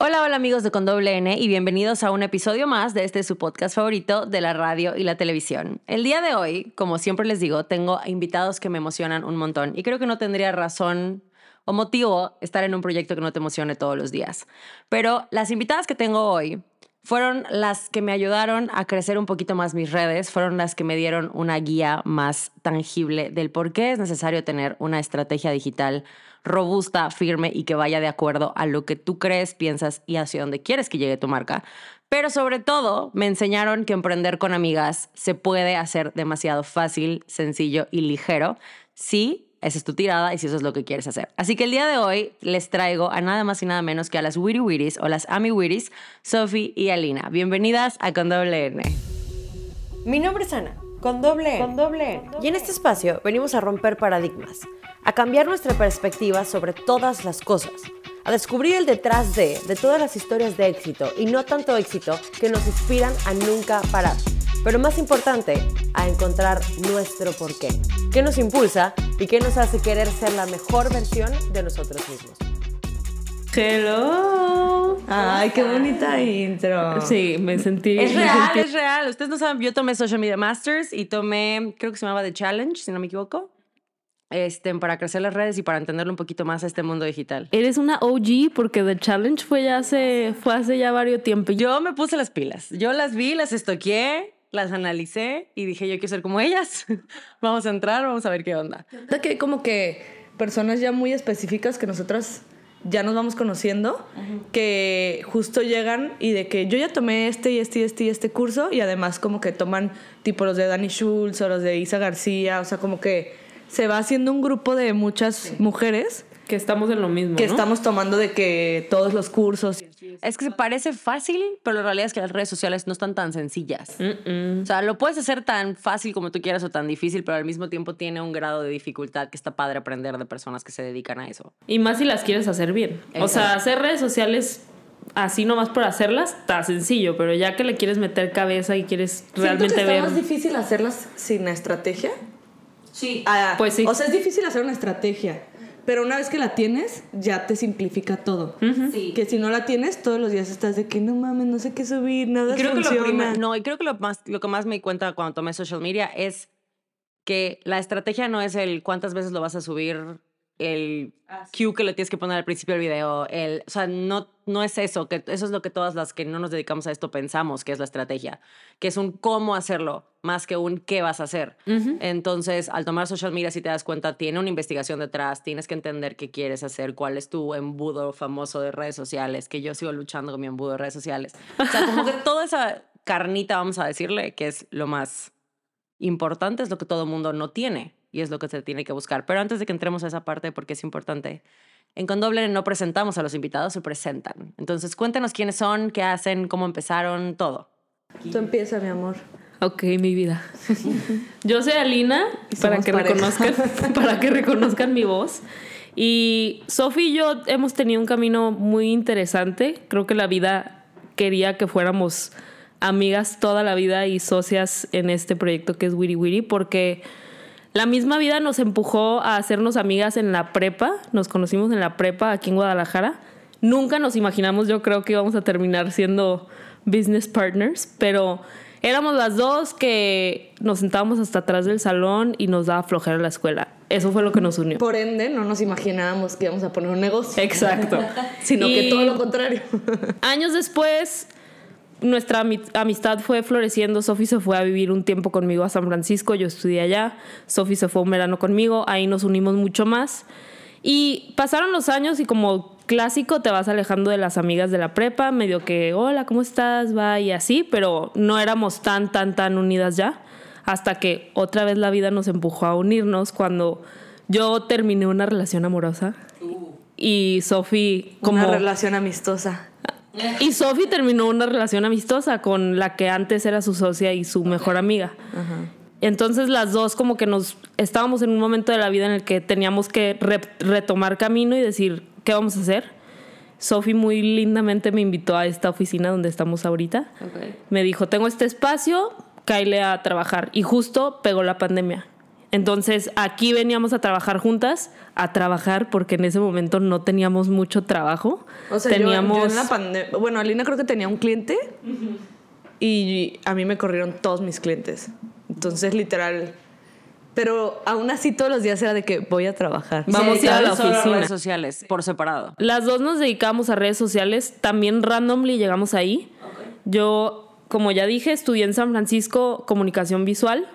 Hola, hola amigos de Con Doble N y bienvenidos a un episodio más de este su podcast favorito de la radio y la televisión. El día de hoy, como siempre les digo, tengo invitados que me emocionan un montón y creo que no tendría razón o motivo estar en un proyecto que no te emocione todos los días. Pero las invitadas que tengo hoy fueron las que me ayudaron a crecer un poquito más mis redes, fueron las que me dieron una guía más tangible del por qué es necesario tener una estrategia digital robusta, firme y que vaya de acuerdo a lo que tú crees, piensas y hacia dónde quieres que llegue tu marca. Pero sobre todo me enseñaron que emprender con amigas se puede hacer demasiado fácil, sencillo y ligero si esa es tu tirada y si eso es lo que quieres hacer. Así que el día de hoy les traigo a nada más y nada menos que a las Witty Witties o las Ami Witties, Sophie y Alina. Bienvenidas a Con Doble. Mi nombre es Ana, con doble. Con doble. Y en este espacio venimos a romper paradigmas a cambiar nuestra perspectiva sobre todas las cosas, a descubrir el detrás de, de todas las historias de éxito y no tanto éxito que nos inspiran a nunca parar. Pero más importante, a encontrar nuestro porqué. ¿Qué nos impulsa y qué nos hace querer ser la mejor versión de nosotros mismos? Hello. Ay, qué bonita intro. Sí, me sentí. Es real, es real. Ustedes no saben, yo tomé Social Media Masters y tomé, creo que se llamaba The Challenge, si no me equivoco este, para crecer las redes y para entenderlo un poquito más a este mundo digital. Eres una OG porque The Challenge fue ya hace, fue hace ya varios tiempos. Yo me puse las pilas. Yo las vi, las estoqueé, las analicé y dije, yo quiero ser como ellas. vamos a entrar, vamos a ver qué onda. Que hay como que personas ya muy específicas que nosotras ya nos vamos conociendo, que justo llegan y de que yo ya tomé este y este y este y este curso y además como que toman tipo los de Danny Schultz o los de Isa García, o sea, como que se va haciendo un grupo de muchas mujeres que estamos en lo mismo. Que estamos tomando de que todos los cursos. Es que se parece fácil, pero la realidad es que las redes sociales no están tan sencillas. O sea, lo puedes hacer tan fácil como tú quieras o tan difícil, pero al mismo tiempo tiene un grado de dificultad que está padre aprender de personas que se dedican a eso. Y más si las quieres hacer bien. O sea, hacer redes sociales así nomás por hacerlas está sencillo, pero ya que le quieres meter cabeza y quieres realmente que ver. ¿Es más difícil hacerlas sin estrategia? Sí. Ah, pues sí. O sea, es difícil hacer una estrategia. Pero una vez que la tienes, ya te simplifica todo. sí. Que si no la tienes, todos los días estás de que no mames, no sé qué subir, nada creo funciona. Que lo no, y creo que lo, más, lo que más me di cuenta cuando tomé social media es que la estrategia no es el cuántas veces lo vas a subir el ah, cue que le tienes que poner al principio del video, el, o sea, no, no es eso, que eso es lo que todas las que no nos dedicamos a esto pensamos que es la estrategia, que es un cómo hacerlo más que un qué vas a hacer. Entonces, al tomar social media, si te das cuenta, tiene una investigación detrás, tienes que entender qué quieres hacer, cuál es tu embudo famoso de redes sociales, que yo sigo luchando con mi embudo de redes sociales. O sea, como que toda esa carnita, vamos a decirle, que es lo más importante, es lo que todo mundo no tiene y es lo que se tiene que buscar. Pero antes de que entremos a esa parte, porque es importante, en Condoble no presentamos a los invitados, se presentan. Entonces, cuéntanos quiénes son, qué hacen, cómo empezaron, todo. Tú empieza, mi amor. Ok, mi vida. Yo soy Alina, para que, reconozcan, para que reconozcan mi voz. Y Sofi y yo hemos tenido un camino muy interesante. Creo que la vida quería que fuéramos amigas toda la vida y socias en este proyecto que es Wiri Wiri, porque la misma vida nos empujó a hacernos amigas en la prepa, nos conocimos en la prepa aquí en Guadalajara. Nunca nos imaginamos, yo creo que íbamos a terminar siendo business partners, pero éramos las dos que nos sentábamos hasta atrás del salón y nos daba flojera la escuela. Eso fue lo que nos unió. Por ende, no nos imaginábamos que íbamos a poner un negocio. Exacto. Sino que todo lo contrario. años después nuestra amistad fue floreciendo. Sofi se fue a vivir un tiempo conmigo a San Francisco, yo estudié allá. Sofi se fue un verano conmigo, ahí nos unimos mucho más. Y pasaron los años y como clásico te vas alejando de las amigas de la prepa, medio que, hola, ¿cómo estás? Va y así, pero no éramos tan, tan, tan unidas ya. Hasta que otra vez la vida nos empujó a unirnos cuando yo terminé una relación amorosa. Uh. Y Sofi como... Una relación amistosa. Y Sophie terminó una relación amistosa con la que antes era su socia y su mejor amiga. Entonces las dos como que nos estábamos en un momento de la vida en el que teníamos que retomar camino y decir, ¿qué vamos a hacer? Sophie muy lindamente me invitó a esta oficina donde estamos ahorita. Me dijo, tengo este espacio, cáile a trabajar. Y justo pegó la pandemia. Entonces aquí veníamos a trabajar juntas, a trabajar porque en ese momento no teníamos mucho trabajo. O sea, teníamos... en la pandemia, bueno, Alina creo que tenía un cliente y a mí me corrieron todos mis clientes. Entonces, literal, pero aún así todos los días era de que voy a trabajar. Vamos a ir a la oficina. redes sociales por separado. Las dos nos dedicamos a redes sociales, también randomly llegamos ahí. Yo, como ya dije, estudié en San Francisco comunicación visual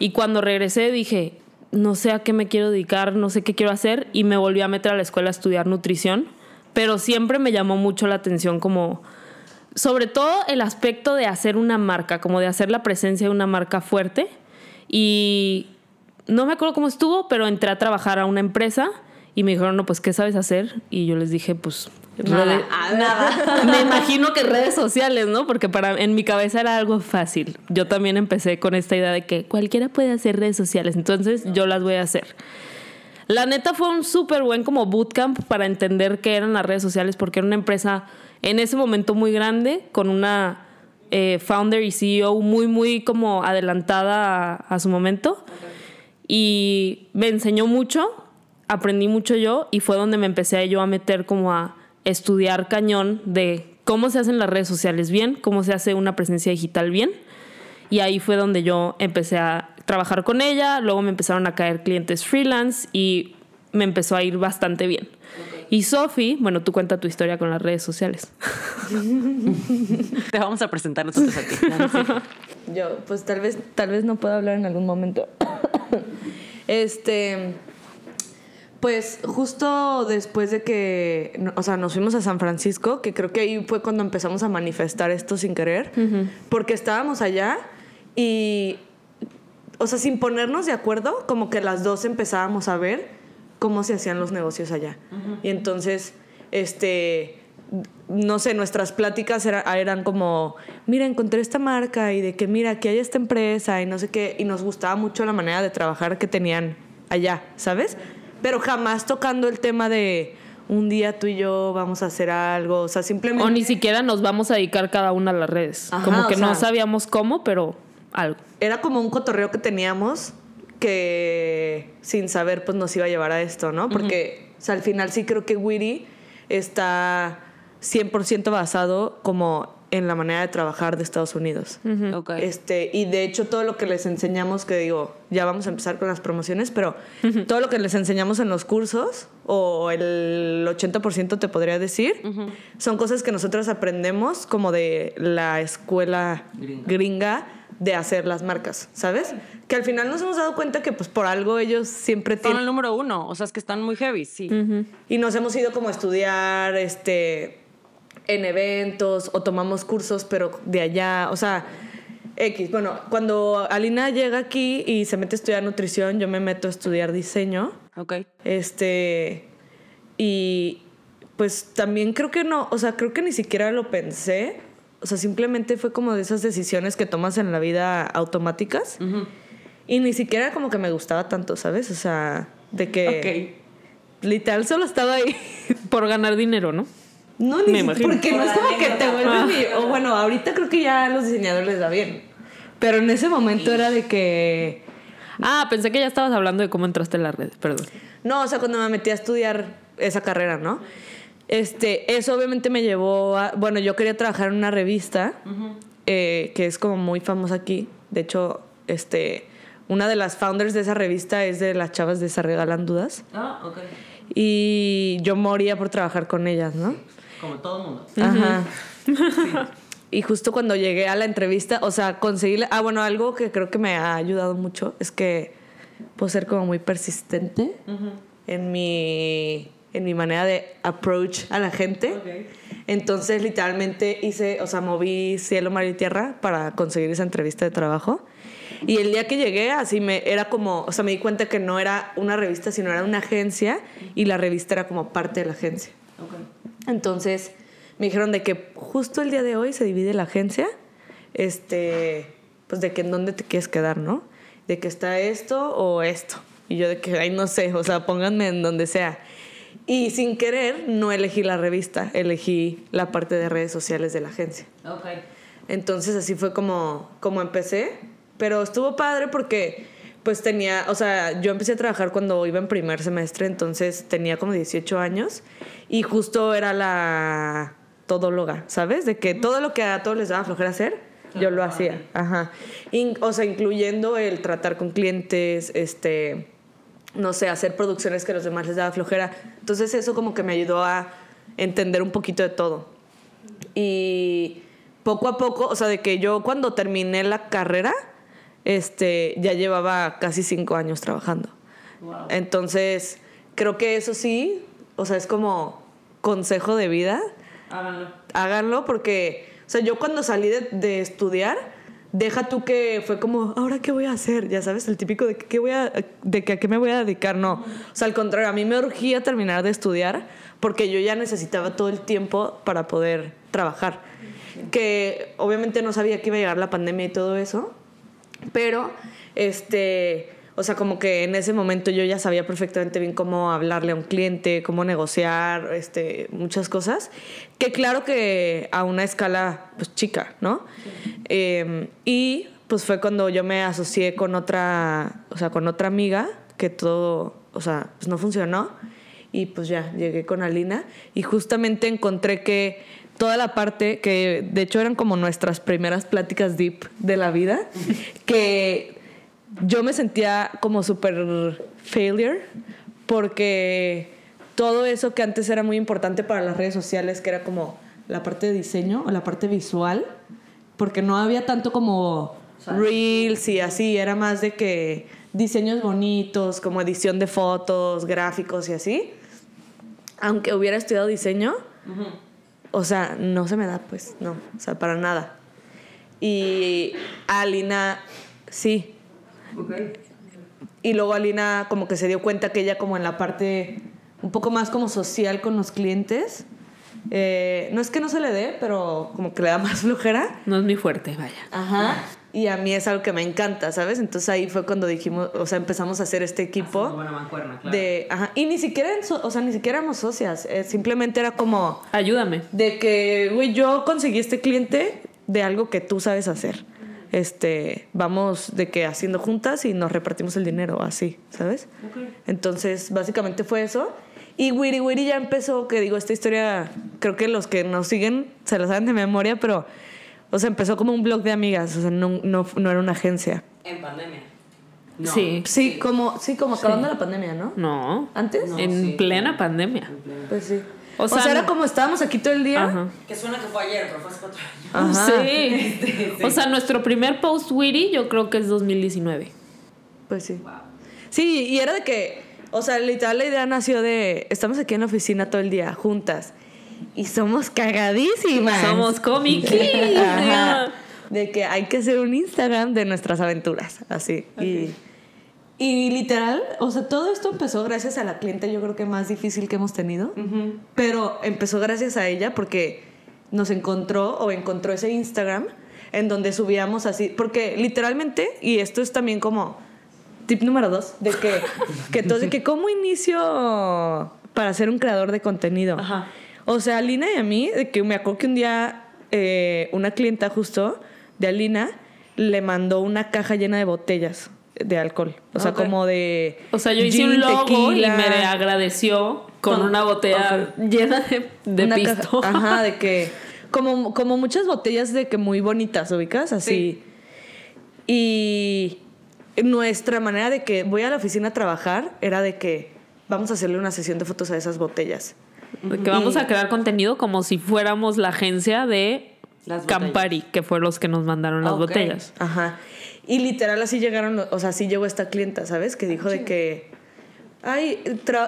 y cuando regresé dije, no sé a qué me quiero dedicar, no sé qué quiero hacer y me volví a meter a la escuela a estudiar nutrición, pero siempre me llamó mucho la atención como sobre todo el aspecto de hacer una marca, como de hacer la presencia de una marca fuerte y no me acuerdo cómo estuvo, pero entré a trabajar a una empresa y me dijeron, no, pues, ¿qué sabes hacer? Y yo les dije, pues, nada. nada. me imagino que redes sociales, ¿no? Porque para en mi cabeza era algo fácil. Yo también empecé con esta idea de que cualquiera puede hacer redes sociales, entonces yo las voy a hacer. La neta fue un súper buen como bootcamp para entender qué eran las redes sociales, porque era una empresa en ese momento muy grande, con una eh, founder y CEO muy, muy como adelantada a, su momento. Y me enseñó mucho, aprendí mucho yo y fue donde me empecé yo a meter como a estudiar cañón de cómo se hacen las redes sociales bien, cómo se hace una presencia digital bien. Y ahí fue donde yo empecé a trabajar con ella, luego me empezaron a caer clientes freelance y me empezó a ir bastante bien. Y Sofi, bueno, tú cuenta tu historia con las redes sociales. Te vamos a presentar nosotros a ti. Yo, pues tal vez, tal vez no pueda hablar en algún momento. Este, pues justo después de que, o sea, nos fuimos a San Francisco, que creo que ahí fue cuando empezamos a manifestar esto sin querer, porque estábamos allá y, o sea, sin ponernos de acuerdo, como que las dos empezábamos a ver cómo se hacían los negocios allá. Y entonces, este, no sé, nuestras pláticas eran como, mira, encontré esta marca y de que, mira, aquí hay esta empresa y no sé qué, y nos gustaba mucho la manera de trabajar que tenían allá, ¿sabes? Pero jamás tocando el tema de un día tú y yo vamos a hacer algo, o sea, simplemente... O ni siquiera nos vamos a dedicar cada una a las redes, como que no sabíamos cómo, pero algo. Era como un cotorreo que teníamos que sin saber pues nos iba a llevar a esto, ¿no? Porque o sea, al final sí creo que Witty está 100% basado como en la manera de trabajar de Estados Unidos. este, y de hecho todo lo que les enseñamos, que digo, ya vamos a empezar con las promociones, pero todo lo que les enseñamos en los cursos, o el 80% te podría decir, son cosas que nosotros aprendemos como de la escuela gringa. de hacer las marcas, ¿sabes? Que al final nos hemos dado cuenta que pues por algo ellos siempre tienen... Son el número uno, o sea, es que están muy heavy, sí. Y nos hemos ido como a estudiar, este en eventos o tomamos cursos, pero de allá, o sea, X. Bueno, cuando Alina llega aquí y se mete a estudiar nutrición, yo me meto a estudiar diseño. Ok. Este, y pues también creo que no, o sea, creo que ni siquiera lo pensé. O sea, simplemente fue como de esas decisiones que tomas en la vida automáticas. Y ni siquiera como que me gustaba tanto, ¿sabes? O sea, de que... Literal solo estaba ahí. Por ganar dinero, ¿no? No, ni porque no es como que te vuelves O bueno, ahorita creo que ya a los diseñadores les da bien. Pero en ese momento era de que... Ah, pensé que ya estabas hablando de cómo entraste en la red, perdón. No, o sea, cuando me metí a estudiar esa carrera, ¿no? Este, eso obviamente me llevó a... Bueno, yo quería trabajar en una revista eh, que es como muy famosa aquí. De hecho, este, una de las founders de esa revista es de las chavas de Se Regalan Dudas. Ah, ok. Y yo moría por trabajar con ellas, ¿no? Como todo el mundo. Ajá. Y justo cuando llegué a la entrevista, o sea, conseguí... Ah, bueno, algo que creo que me ha ayudado mucho es que puedo ser como muy persistente en, mi, en mi manera de approach a la gente. Entonces, literalmente hice, o sea, moví cielo, mar y tierra para conseguir esa entrevista de trabajo. Y el día que llegué, así me era como, o sea, me di cuenta que no era una revista, sino era una agencia y la revista era como parte de la agencia. Entonces me dijeron de que justo el día de hoy se divide la agencia, este, pues de que en dónde te quieres quedar, ¿no? De que está esto o esto. Y yo de que, ay, no sé, o sea, pónganme en donde sea. Y sin querer, no elegí la revista, elegí la parte de redes sociales de la agencia. Okay. Entonces así fue como, como empecé, pero estuvo padre porque pues tenía, o sea, yo empecé a trabajar cuando iba en primer semestre, entonces tenía como 18 años y justo era la todóloga, ¿sabes? De que todo lo que a todos les daba flojera hacer, yo lo hacía, ajá. o sea, incluyendo el tratar con clientes, este, no sé, hacer producciones que a los demás les daba flojera. Entonces eso como que me ayudó a entender un poquito de todo. Y poco a poco, o sea, de que yo cuando terminé la carrera, este, ya llevaba casi cinco años trabajando. Entonces, creo que eso sí, o sea, es como consejo de vida. Háganlo. Háganlo porque, o sea, yo cuando salí de, estudiar, deja tú que fue como, ¿ahora qué voy a hacer? Ya sabes, el típico de que, voy a, de que a qué me voy a dedicar. No, o sea, al contrario, a mí me urgía terminar de estudiar porque yo ya necesitaba todo el tiempo para poder trabajar. Que obviamente no sabía que iba a llegar la pandemia y todo eso, pero este, o sea, como que en ese momento yo ya sabía perfectamente bien cómo hablarle a un cliente, cómo negociar, este, muchas cosas, que claro que a una escala pues chica, ¿no? Em, y pues fue cuando yo me asocié con otra, o sea, con otra amiga que todo, o sea, pues no funcionó y pues ya llegué con Alina y justamente encontré que toda la parte que de hecho eran como nuestras primeras pláticas deep de la vida, que yo me sentía como súper failure porque todo eso que antes era muy importante para las redes sociales, que era como la parte de diseño o la parte visual, porque no había tanto como reels y así, era más de que diseños bonitos, como edición de fotos, gráficos y así. Aunque hubiera estudiado diseño, o sea, no se me da, pues, no, o sea, para nada. Y Alina, sí. Y luego Alina como que se dio cuenta que ella como en la parte un poco más como social con los clientes, eh, no es que no se le dé, pero como que le da más flojera. No es muy fuerte, vaya. Ajá. Y a mí es algo que me encanta, ¿sabes? Entonces ahí fue cuando dijimos, o sea, empezamos a hacer este equipo. buena mancuerna, claro. De, ajá, y ni siquiera, o sea, ni siquiera éramos socias. Eh, simplemente era como. Ayúdame. De que, güey, yo conseguí este cliente de algo que tú sabes hacer. Este, vamos de que haciendo juntas y nos repartimos el dinero, así, ¿sabes? Entonces, básicamente fue eso. Y Wiri Wiri ya empezó, que digo, esta historia, creo que los que nos siguen se la saben de memoria, pero o sea, empezó como un blog de amigas, o sea, no, no, no era una agencia. En pandemia. Sí. Sí, como, sí, como acabando la pandemia, ¿no? No. ¿Antes? en plena pandemia. Pues sí. O sea, era como estábamos aquí todo el día. Ajá. Que suena que fue ayer, pero fue hace cuatro años. Ajá. Sí. O sea, nuestro primer post Witty yo creo que es 2019. Pues sí. Sí, y era de que, o sea, literal la idea nació de, estamos aquí en la oficina todo el día, juntas y somos cagadísimas. Somos cómics. de que hay que hacer un Instagram de nuestras aventuras, así. Y, y, literal, o sea, todo esto empezó gracias a la cliente, yo creo que más difícil que hemos tenido, pero empezó gracias a ella porque nos encontró o encontró ese Instagram en donde subíamos así, porque literalmente, y esto es también como tip número dos, de que, que, de que cómo inicio para ser un creador de contenido. Ajá. O sea, Alina y a mí, de que me acuerdo que un día eh, una clienta justo de Alina le mandó una caja llena de botellas de alcohol. O sea, como de. O sea, yo hice un logo y me agradeció con, una botella llena de, de ajá, de que. Como, como muchas botellas de que muy bonitas, ubicas, así. Y nuestra manera de que voy a la oficina a trabajar era de que vamos a hacerle una sesión de fotos a esas botellas. Que vamos a crear contenido como si fuéramos la agencia de Campari, que fue los que nos mandaron las botellas. Ajá. Y literal así llegaron, o sea, así llegó esta clienta, ¿sabes? Que dijo de que, ay,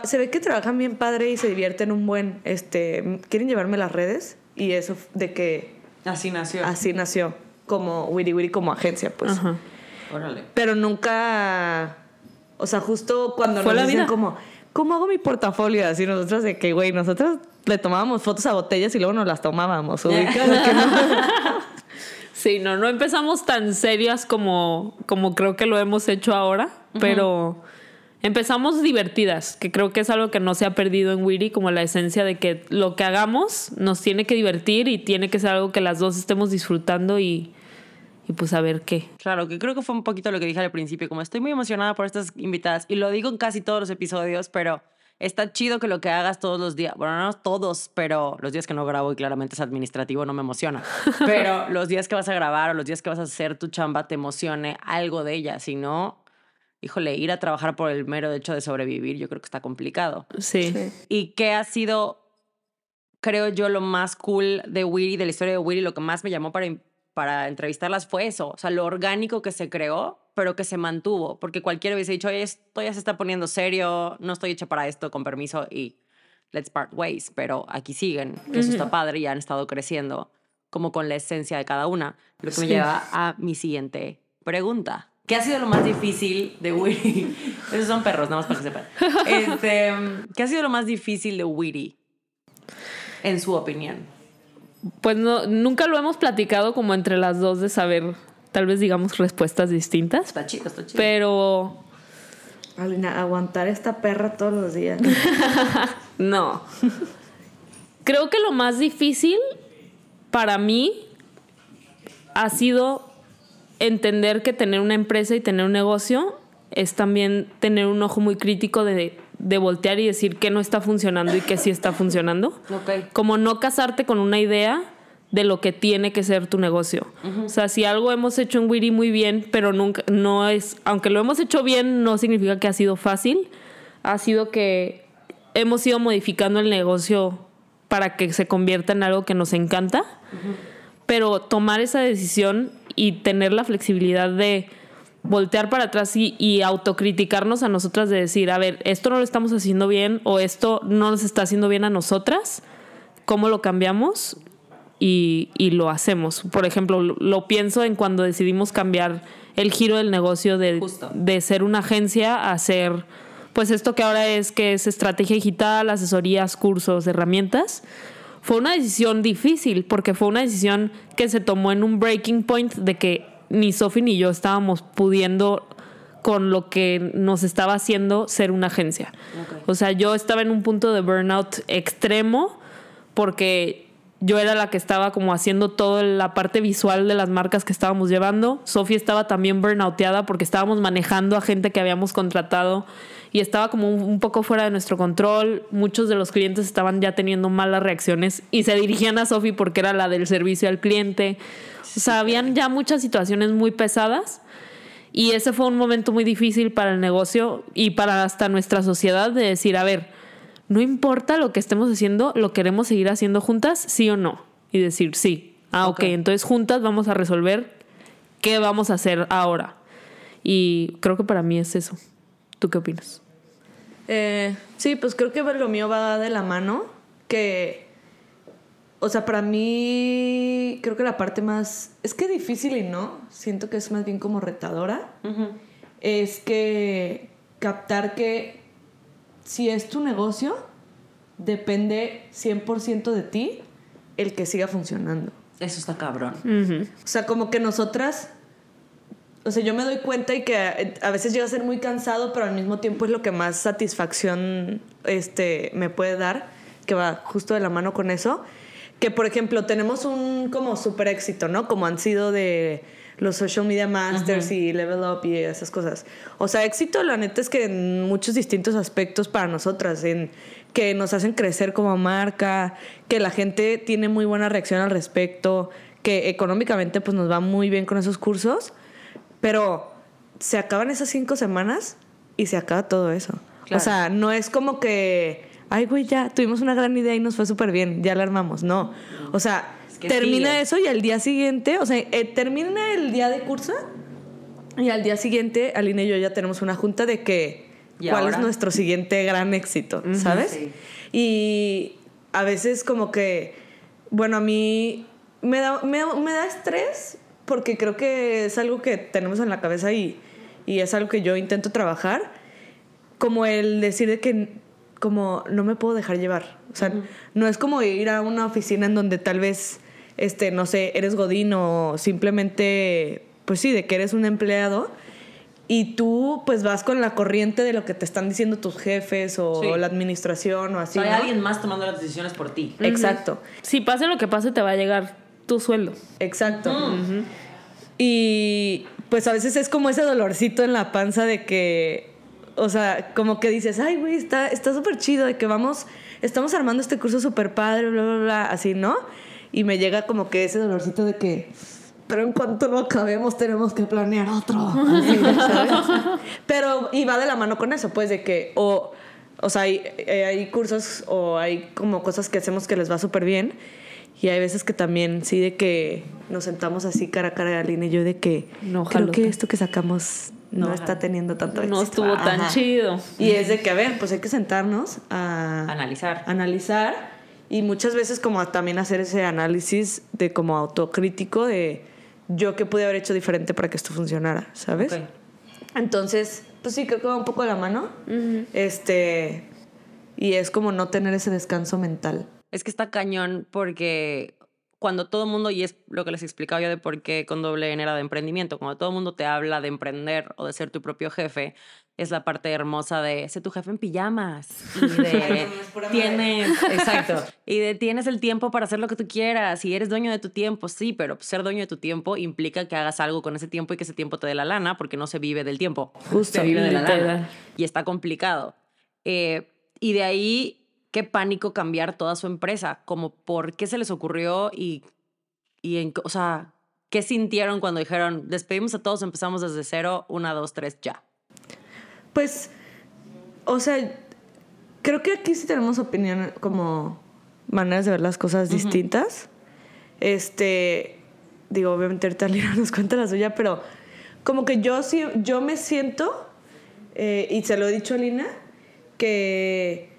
se ve que trabajan bien padre y se divierten un buen, este, ¿quieren llevarme las redes? Y eso de que... Así nació. Así nació, como Wiri Wiri como agencia, pues. Ajá. Órale. Pero nunca, o sea, justo cuando fue nos la dicen vida. como ¿cómo hago mi portafolio? Así nosotros de que, güey, nosotros le tomábamos fotos a botellas y luego nos las tomábamos. Sí, no, no empezamos tan serias como, como creo que lo hemos hecho ahora, pero empezamos divertidas, que creo que es algo que no se ha perdido en Wiri, como la esencia de que lo que hagamos nos tiene que divertir y tiene que ser algo que las dos estemos disfrutando y, y pues a ver qué. Claro, que creo que fue un poquito lo que dije al principio, como estoy muy emocionada por estas invitadas y lo digo en casi todos los episodios, pero está chido que lo que hagas todos los días, bueno, no todos, pero los días que no grabo y claramente es administrativo no me emociona, pero los días que vas a grabar o los días que vas a hacer tu chamba te emocione algo de ella, si no, híjole, ir a trabajar por el mero hecho de sobrevivir, yo creo que está complicado. Sí. ¿Y qué ha sido, creo yo, lo más cool de Willy, de la historia de Willy, lo que más me llamó para, para entrevistarlas fue eso, o sea, lo orgánico que se creó, pero que se mantuvo, porque cualquiera hubiese dicho, oye, esto ya se está poniendo serio, no estoy hecha para esto, con permiso, y let's part ways, pero aquí siguen, que eso está padre y han estado creciendo, como con la esencia de cada una, lo que me lleva a mi siguiente pregunta. ¿Qué ha sido lo más difícil de Willy? Esos son perros, nada más para que sepan. Este, ¿Qué ha sido lo más difícil de Willy? En su opinión. Pues no, nunca lo hemos platicado como entre las dos de saber, tal vez digamos respuestas distintas, Está chido, está chido. pero Alina, aguantar esta perra todos los días. no. Creo que lo más difícil para mí ha sido entender que tener una empresa y tener un negocio es también tener un ojo muy crítico de, de voltear y decir qué no está funcionando y qué sí está funcionando. Como no casarte con una idea de lo que tiene que ser tu negocio. O sea, si algo hemos hecho en Wiri muy bien, pero nunca, no es, aunque lo hemos hecho bien, no significa que ha sido fácil. Ha sido que hemos ido modificando el negocio para que se convierta en algo que nos encanta. Pero tomar esa decisión y tener la flexibilidad de voltear para atrás y, y autocriticarnos a nosotras de decir, a ver, esto no lo estamos haciendo bien o esto no nos está haciendo bien a nosotras, ¿cómo lo cambiamos? Y, y lo hacemos. Por ejemplo, lo, lo pienso en cuando decidimos cambiar el giro del negocio de, Justo. de ser una agencia a ser, pues esto que ahora es que es estrategia digital, asesorías, cursos, herramientas. Fue una decisión difícil porque fue una decisión que se tomó en un breaking point de que ni Sophie ni yo estábamos pudiendo con lo que nos estaba haciendo ser una agencia. O sea, yo estaba en un punto de burnout extremo porque yo era la que estaba como haciendo toda la parte visual de las marcas que estábamos llevando. Sofía estaba también burnouteada porque estábamos manejando a gente que habíamos contratado y estaba como un, un poco fuera de nuestro control. Muchos de los clientes estaban ya teniendo malas reacciones y se dirigían a Sofía porque era la del servicio al cliente. O sea, habían ya muchas situaciones muy pesadas. Y ese fue un momento muy difícil para el negocio y para hasta nuestra sociedad de decir, a ver, no importa lo que estemos haciendo, lo queremos seguir haciendo juntas, sí o no. Y decir, sí. Ah, ok, Ok. entonces juntas vamos a resolver qué vamos a hacer ahora. Y creo que para mí es eso. ¿Tú qué opinas? Eh, sí, pues creo que lo mío va de la mano. Que, o sea, para mí, creo que la parte más. Es que difícil y no. Siento que es más bien como retadora. Es que captar que si es tu negocio, depende 100% de ti el que siga funcionando. Eso está cabrón. O sea, como que nosotras, o sea, yo me doy cuenta y que a, veces llega a ser muy cansado, pero al mismo tiempo es lo que más satisfacción este, me puede dar, que va justo de la mano con eso. Que, por ejemplo, tenemos un como super éxito, ¿no? Como han sido de los social media masters y level up y esas cosas. O sea, éxito, la neta es que en muchos distintos aspectos para nosotras, en que nos hacen crecer como marca, que la gente tiene muy buena reacción al respecto, que económicamente pues nos va muy bien con esos cursos, pero se acaban esas cinco semanas y se acaba todo eso. Claro. O sea, no es como que, ay, güey, ya tuvimos una gran idea y nos fue súper bien, ya la armamos. No. O sea, Es que termina sigue. eso y al día siguiente, o sea, eh, termina el día de curso y al día siguiente, Aline y yo ya tenemos una junta de que ¿Y cuál ahora? es nuestro siguiente gran éxito, ¿sabes? Sí. Y a veces como que, bueno, a mí me da, me, me da estrés porque creo que es algo que tenemos en la cabeza y, y es algo que yo intento trabajar, como el decir de que como no me puedo dejar llevar. O sea, no es como ir a una oficina en donde tal vez, este, no sé, eres godín o simplemente, pues sí, de que eres un empleado y tú pues vas con la corriente de lo que te están diciendo tus jefes o Sí. la administración o así. hay ¿no? alguien más tomando las decisiones por ti. Exacto, Si pase lo que pase, te va a llegar tu sueldo. exacto. Y pues a veces es como ese dolorcito en la panza de que, o sea, como que dices, ay, güey, está súper chido, de que vamos, estamos armando este curso súper padre, bla, bla, bla, así, ¿no? Y me llega como que ese dolorcito de que, pero en cuanto lo acabemos tenemos que planear otro. Así, ¿sabes? Pero, y va de la mano con eso, pues, de que, o, o sea, hay, eh, hay cursos o hay como cosas que hacemos que les va súper bien. Y hay veces que también, sí, de que nos sentamos así cara a cara, Aline y yo, de que No, creo que esto que sacamos no, está teniendo tanto éxito. No estuvo tan chido. Y es de que, a ver, pues hay que sentarnos a Analizar. analizar y muchas veces como también hacer ese análisis de como autocrítico de yo qué pude haber hecho diferente para que esto funcionara, ¿sabes? Entonces, pues sí, creo que va un poco de la mano. Este, y es como no tener ese descanso mental. Es que está cañón porque cuando todo el mundo, y es lo que les explicaba yo de por qué con doble N era de emprendimiento, cuando todo el mundo te habla de emprender o de ser tu propio jefe, es la parte hermosa de ser tu jefe en pijamas y de tienes, exacto, y de tienes el tiempo para hacer lo que tú quieras y eres dueño de tu tiempo, sí, pero ser dueño de tu tiempo implica que hagas algo con ese tiempo y que ese tiempo te dé la lana porque no se vive del tiempo, Justo. se vive de la lana y está complicado. Eh, y de ahí, qué pánico cambiar toda su empresa, como por qué se les ocurrió y, y en, o sea, qué sintieron cuando dijeron, despedimos a todos, empezamos desde cero, una, dos, tres, ya. Pues, o sea, creo que aquí sí tenemos opinión como maneras de ver las cosas distintas. Este, digo, obviamente ahorita Lina nos cuenta la suya, pero como que yo sí, yo me siento, eh, y se lo he dicho a Lina, que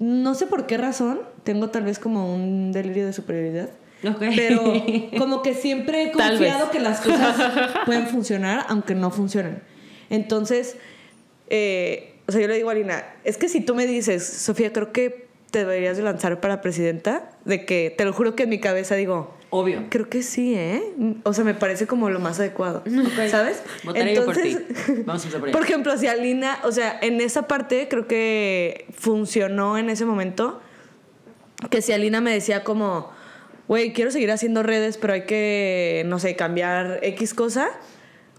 no sé por qué razón, tengo tal vez como un delirio de superioridad. Pero como que siempre he confiado que las cosas pueden funcionar aunque no funcionen. Entonces, eh, o sea, yo le digo a Lina, es que si tú me dices, Sofía, creo que te deberías de lanzar para presidenta, de que te lo juro que en mi cabeza digo, Obvio. creo que sí, ¿eh? O sea, me parece como lo más adecuado, ¿sabes? Votaré yo por ti. Vamos a por por ejemplo, si Alina, o sea, en esa parte creo que funcionó en ese momento que si Alina me decía como, güey, quiero seguir haciendo redes, pero hay que, no sé, cambiar X cosa,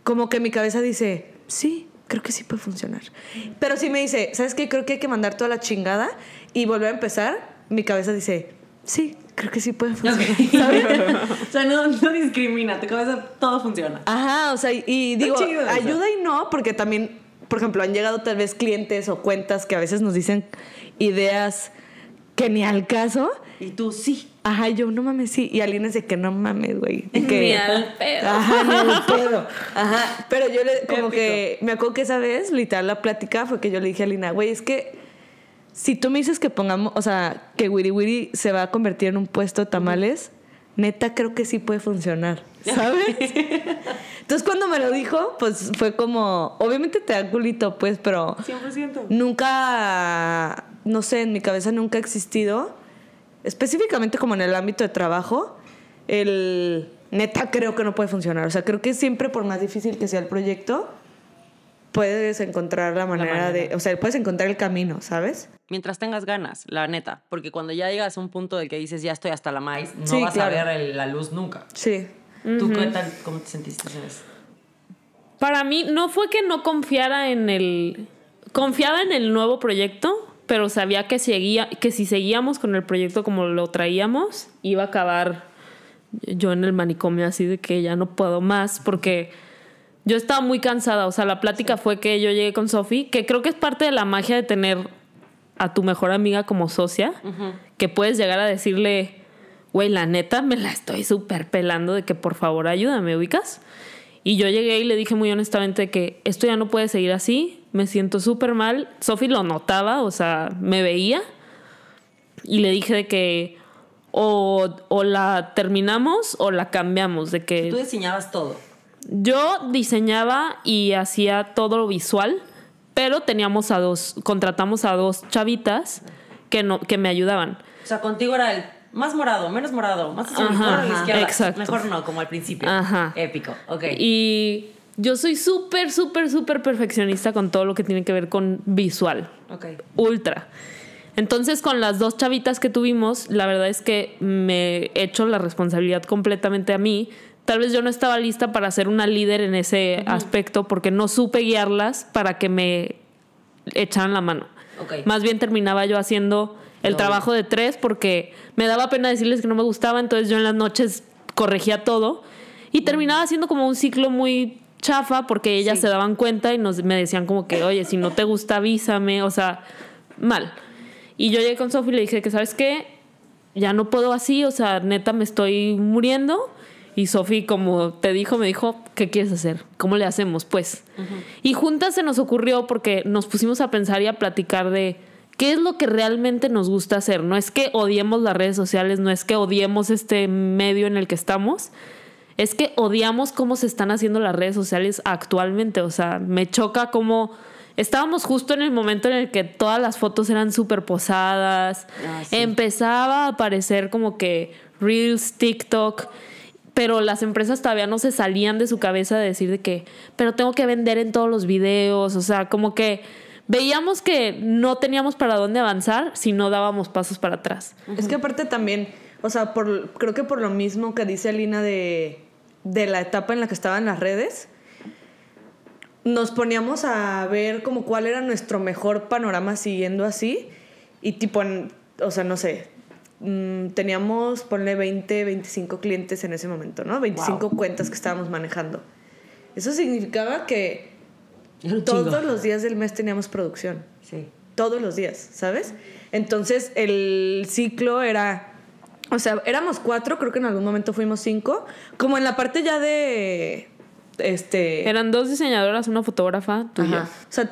como que mi cabeza dice, sí, creo que sí puede funcionar. Pero si me dice, ¿sabes qué? Creo que hay que mandar toda la chingada y volver a empezar, mi cabeza dice, sí, creo que sí puede funcionar. ¿sabes? o sea, no, no discrimina, tu cabeza todo funciona. Ajá, o sea, y, digo, ayuda y no, porque también, por ejemplo, han llegado tal vez clientes o cuentas que a veces nos dicen ideas que ni al caso. Y tú sí. Ajá, y yo no mames, sí. Y Aline es de que no mames, güey. que- Ni al pedo. Ajá, ni al pedo. Ajá. Pero yo le, como Épico. que, me acuerdo que esa vez, literal, la plática fue que yo le dije a Alina, güey, es que si tú me dices que pongamos, o sea, que Wiri Wiri se va a convertir en un puesto de tamales, neta creo que sí puede funcionar, ¿sabes? Entonces cuando me lo dijo, pues fue como, obviamente te da culito, pues, pero 100%. nunca, no sé, en mi cabeza nunca ha existido, específicamente como en el ámbito de trabajo, el neta creo que no puede funcionar. O sea, creo que siempre por más difícil que sea el proyecto, puedes encontrar la manera, de, manera. o sea, puedes encontrar el camino, ¿sabes? Mientras tengas ganas, la neta. Porque cuando ya llegas a un punto del que dices, ya estoy hasta la maíz, no Sí, vas claro. a ver el- la luz nunca. Sí. ¿Tú qué tal, cómo te sentiste en eso? Para mí no fue que no confiara en el confiaba en el nuevo proyecto, pero sabía que seguía que si seguíamos con el proyecto como lo traíamos iba a acabar yo en el manicomio así de que ya no puedo más porque yo estaba muy cansada, o sea, la plática fue que yo llegué con Sofi, que creo que es parte de la magia de tener a tu mejor amiga como socia, que puedes llegar a decirle, güey, la neta me la estoy súper pelando de que por favor ayúdame, ubicas. Y yo llegué y le dije muy honestamente que esto ya no puede seguir así, me siento súper mal. Sofi lo notaba, o sea, me veía. Y le dije de que o, o la terminamos o la cambiamos, de que Tú diseñabas todo. Yo diseñaba y hacía todo lo visual, pero teníamos a dos, contratamos a dos chavitas que, no, que me ayudaban. O sea, contigo era el más morado, menos morado, más hacia Ajá, mejor a la ajá, izquierda. exacto. Mejor no, como al principio. Ajá. Épico, ok. Y yo soy súper, súper, súper perfeccionista con todo lo que tiene que ver con visual. ok. Ultra. Entonces, con las dos chavitas que tuvimos, la verdad es que me he hecho la responsabilidad completamente a mí. Tal vez yo no estaba lista para ser una líder en ese aspecto porque no supe guiarlas para que me echaran la mano. Ok. Más bien terminaba yo haciendo el Doble. trabajo de tres porque me daba pena decirles que no me gustaba, entonces yo en las noches corregía todo y terminaba haciendo como un ciclo muy chafa porque ellas Sí. se daban cuenta y nos, me decían como que, oye, si no te gusta, avísame, o sea, mal. Y yo llegué con Sofi y le dije que, ¿sabes qué? Ya no puedo así, o sea, neta me estoy muriendo. Y Sofi, como te dijo, me dijo, ¿qué quieres hacer? ¿Cómo le hacemos? Pues. Y juntas se nos ocurrió porque nos pusimos a pensar y a platicar de qué es lo que realmente nos gusta hacer. No es que odiemos las redes sociales, no es que odiemos este medio en el que estamos, es que odiamos cómo se están haciendo las redes sociales actualmente. O sea, me choca cómo estábamos justo en el momento en el que todas las fotos eran súper posadas. Ah, sí. Empezaba a aparecer como que Reels, TikTok. Pero las empresas todavía no se salían de su cabeza de decir de que, pero tengo que vender en todos los videos. O sea, como que veíamos que no teníamos para dónde avanzar si no dábamos pasos para atrás. Es que aparte también, o sea, por, creo que por lo mismo que dice Alina de, de la etapa en la que estaba en las redes, nos poníamos a ver como cuál era nuestro mejor panorama siguiendo así. Y tipo, o sea, no sé, mm, teníamos, ponle 20, 25 clientes en ese momento, ¿no? 25 cuentas que estábamos manejando. Eso significaba que todos los días del mes teníamos producción Sí. todos los días, ¿sabes? Entonces el ciclo era, o sea, éramos cuatro, creo que en algún momento fuimos cinco, como en la parte ya de, este... Eran dos diseñadoras, una fotógrafa, tú. O sea,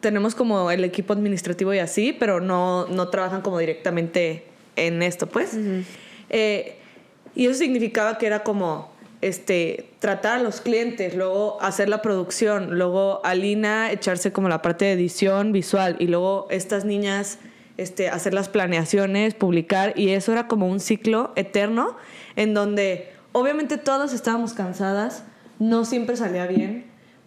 tenemos como el equipo administrativo y así, pero no, no trabajan como directamente en esto, pues. Eh, y eso significaba que era como este, tratar a los clientes, luego hacer la producción, luego Alina echarse como la parte de edición visual y luego estas niñas este, hacer las planeaciones, publicar y eso era como un ciclo eterno en donde obviamente todas estábamos cansadas, no siempre salía bien.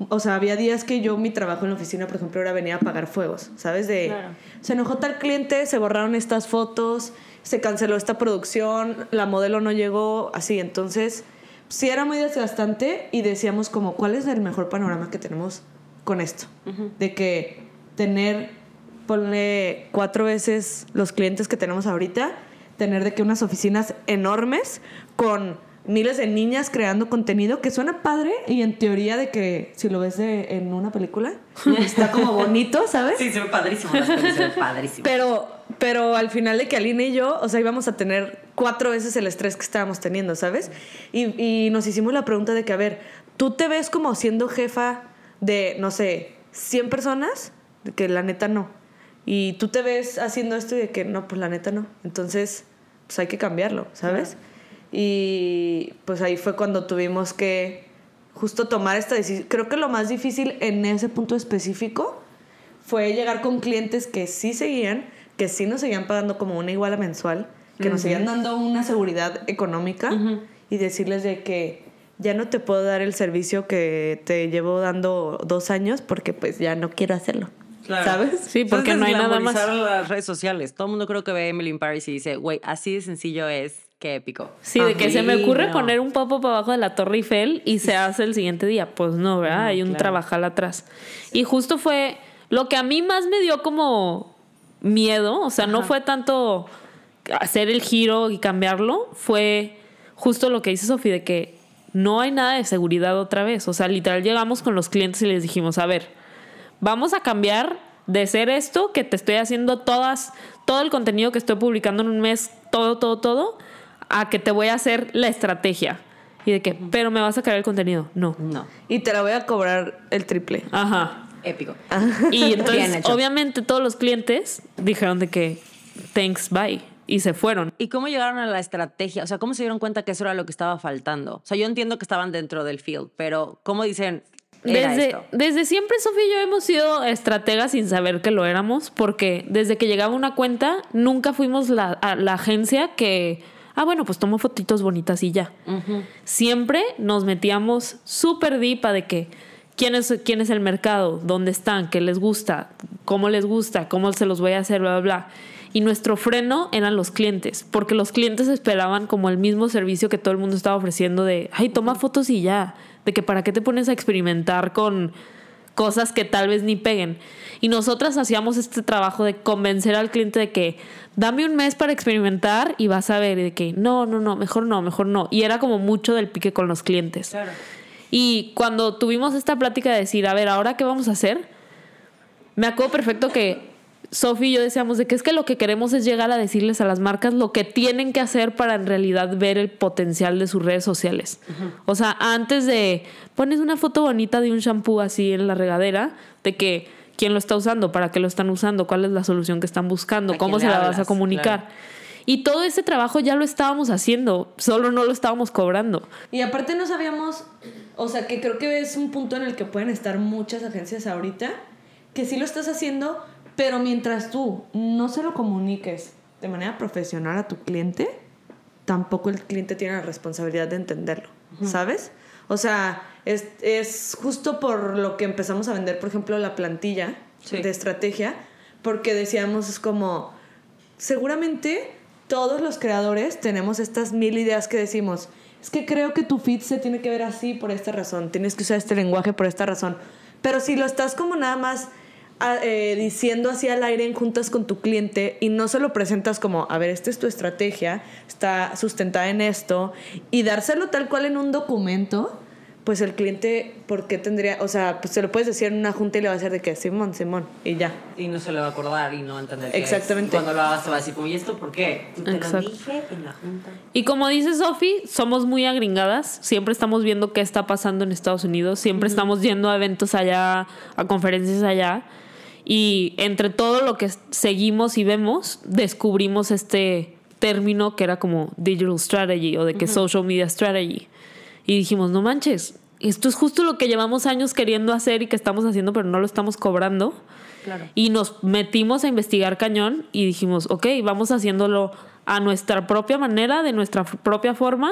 O sea, había días que yo mi trabajo en la oficina, por ejemplo, era venir a apagar fuegos, ¿sabes? De Claro. se enojó tal cliente, se borraron estas fotos, se canceló esta producción, la modelo no llegó, así. Entonces, sí era muy desgastante y decíamos como, ¿cuál es el mejor panorama que tenemos con esto? De que tener, ponle cuatro veces los clientes que tenemos ahorita, tener de que unas oficinas enormes con miles de niñas creando contenido que suena padre y en teoría de que si lo ves de- en una película está como bonito, ¿sabes? Sí, se ve padrísimo. Las pelis se ven padrísimo. Pero, pero al final de que Alina y yo, o sea, íbamos a tener cuatro veces el estrés que estábamos teniendo, ¿sabes? Y, y nos hicimos la pregunta de que, a ver, ¿tú te ves como siendo jefa de, no sé, 100 personas? De que la neta no. Y tú te ves haciendo esto y de que no, pues la neta no. Entonces, pues hay que cambiarlo, ¿sabes? Y pues ahí fue cuando tuvimos que justo tomar esta decisión. Creo que lo más difícil en ese punto específico fue llegar con clientes que sí seguían, que sí nos seguían pagando como una iguala mensual, que nos seguían dando una seguridad económica y decirles de que ya no te puedo dar el servicio que te llevo dando dos años porque pues ya no quiero hacerlo. Claro. ¿Sabes? Sí, porque no hay nada más. las redes sociales. Todo el mundo creo que ve Emily in Paris y dice, güey, así de sencillo es, qué épico. Sí, de que se me ocurre no. poner un pop-up abajo de la Torre Eiffel y se hace el siguiente día. Pues no, ¿verdad? No, Hay un claro. trabajal atrás. Y justo fue lo que a mí más me dio como miedo, o sea, no fue tanto hacer el giro y cambiarlo, fue justo lo que dice Sofía, de que no hay nada de seguridad otra vez. O sea, literal llegamos con los clientes y les dijimos, a ver, vamos a cambiar de ser esto que te estoy haciendo todas, todo el contenido que estoy publicando en un mes, todo, todo, todo, a que te voy a hacer la estrategia. Y de que, pero me vas a caer el contenido. No. No, Y te la voy a cobrar el triple. Ajá. épico. Y Bien entonces, obviamente, todos los clientes dijeron de que, thanks, bye. Y se fueron. ¿Y cómo llegaron a la estrategia? O sea, ¿cómo se dieron cuenta que eso era lo que estaba faltando? O sea, yo entiendo que estaban dentro del field, pero ¿cómo dicen, era Desde, esto? desde siempre Sofía y yo hemos sido estrategas sin saber que lo éramos, porque desde que llegaba una cuenta, nunca fuimos la, a la agencia que, ah, bueno, pues tomo fotitos bonitas y ya. Siempre nos metíamos súper deep a de que quién es, quién es el mercado, dónde están, qué les gusta, cómo les gusta, cómo se los voy a hacer, bla, bla, bla. Y nuestro freno eran los clientes, porque los clientes esperaban como el mismo servicio que todo el mundo estaba ofreciendo de, ay, toma fotos y ya, de que para qué te pones a experimentar con cosas que tal vez ni peguen. Y nosotras hacíamos este trabajo de convencer al cliente de que dame un mes para experimentar y vas a ver de que no, no, no, mejor no, mejor no. Y era como mucho del pique con los clientes. Claro. Y cuando tuvimos esta plática de decir, a ver, ¿ahora qué vamos a hacer? Me acuerdo perfecto que Sophie y yo decíamos de que es que lo que queremos es llegar a decirles a las marcas lo que tienen que hacer para en realidad ver el potencial de sus redes sociales. O sea, antes de pones una foto bonita de un shampoo así en la regadera, de que quién lo está usando, para qué lo están usando, cuál es la solución que están buscando, ¿A cómo se la vas a comunicar. Claro. Y todo ese trabajo ya lo estábamos haciendo, solo no lo estábamos cobrando. Y aparte no sabíamos, o sea, que creo que es un punto en el que pueden estar muchas agencias ahorita, que sí lo estás haciendo, pero mientras tú no se lo comuniques de manera profesional a tu cliente, tampoco el cliente tiene la responsabilidad de entenderlo, ¿sabes? O sea, es, es justo por lo que empezamos a vender, por ejemplo, la plantilla Sí. de estrategia, porque decíamos, es como, seguramente todos los creadores tenemos estas mil ideas que decimos, es que creo que tu feed se tiene que ver así por esta razón, tienes que usar este lenguaje por esta razón, pero si lo estás como nada más a- eh, diciendo así al aire en juntas con tu cliente y no se lo presentas como, a ver, esta es tu estrategia, está sustentada en esto, y dárselo tal cual en un documento, pues el cliente, ¿por qué tendría? O sea, pues se lo puedes decir en una junta y le va a hacer de que, Simón, Simón, y ya. Y no se le va a acordar y no va a entender. qué es. Exactamente. Cuando lo hagas, te va a decir, como, ¿y esto por qué? Y te lo dije en la junta. Y como dice Sofi, somos muy agringadas. Siempre estamos viendo qué está pasando en Estados Unidos. Siempre estamos yendo a eventos allá, a conferencias allá. Y entre todo lo que seguimos y vemos, descubrimos este término que era como digital strategy o de que social media strategy. Y dijimos, no manches, esto es justo lo que llevamos años queriendo hacer y que estamos haciendo, pero no lo estamos cobrando. Claro. Y nos metimos a investigar cañón y dijimos, ok, vamos haciéndolo a nuestra propia manera, de nuestra propia forma,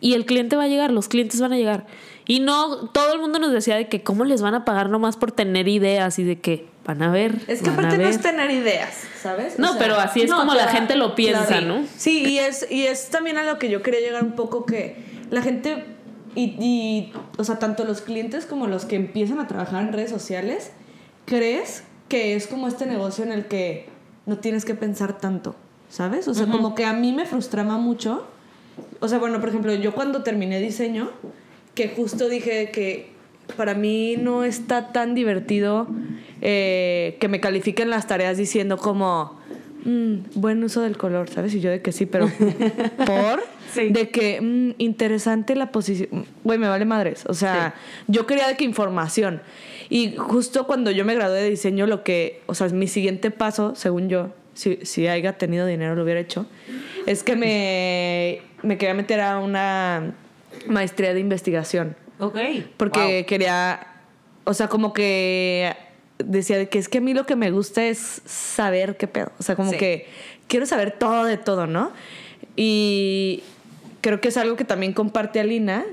y el cliente va a llegar, los clientes van a llegar. Y no, todo el mundo nos decía de que cómo les van a pagar nomás por tener ideas y de que van a ver. Es que aparte no es tener ideas, ¿sabes? No, pero así es como la gente lo piensa, ¿no? Sí, y es, y es también a lo que yo quería llegar un poco que la gente, y, y, o sea, tanto los clientes como los que empiezan a trabajar en redes sociales, crees que es como este negocio en el que no tienes que pensar tanto, ¿sabes? O sea, como que a mí me frustraba mucho. O sea, bueno, por ejemplo, yo cuando terminé diseño, que justo dije que para mí no está tan divertido eh, que me califiquen las tareas diciendo como "Mm, buen uso del color, ¿sabes? Y yo de que sí, pero por Sí. de que "Mm, interesante la posición, güey, me vale madres. O sea, yo quería de que información. Y justo cuando yo me gradué de diseño, lo que, o sea, mi siguiente paso, según yo, si, si haya tenido dinero lo hubiera hecho, es que me, me quería meter a una maestría de investigación. Ok. Porque quería, o sea, como que decía de que es que a mí lo que me gusta es saber qué pedo. O sea, como Sí. que quiero saber todo de todo, ¿no? Y creo que es algo que también comparte Alina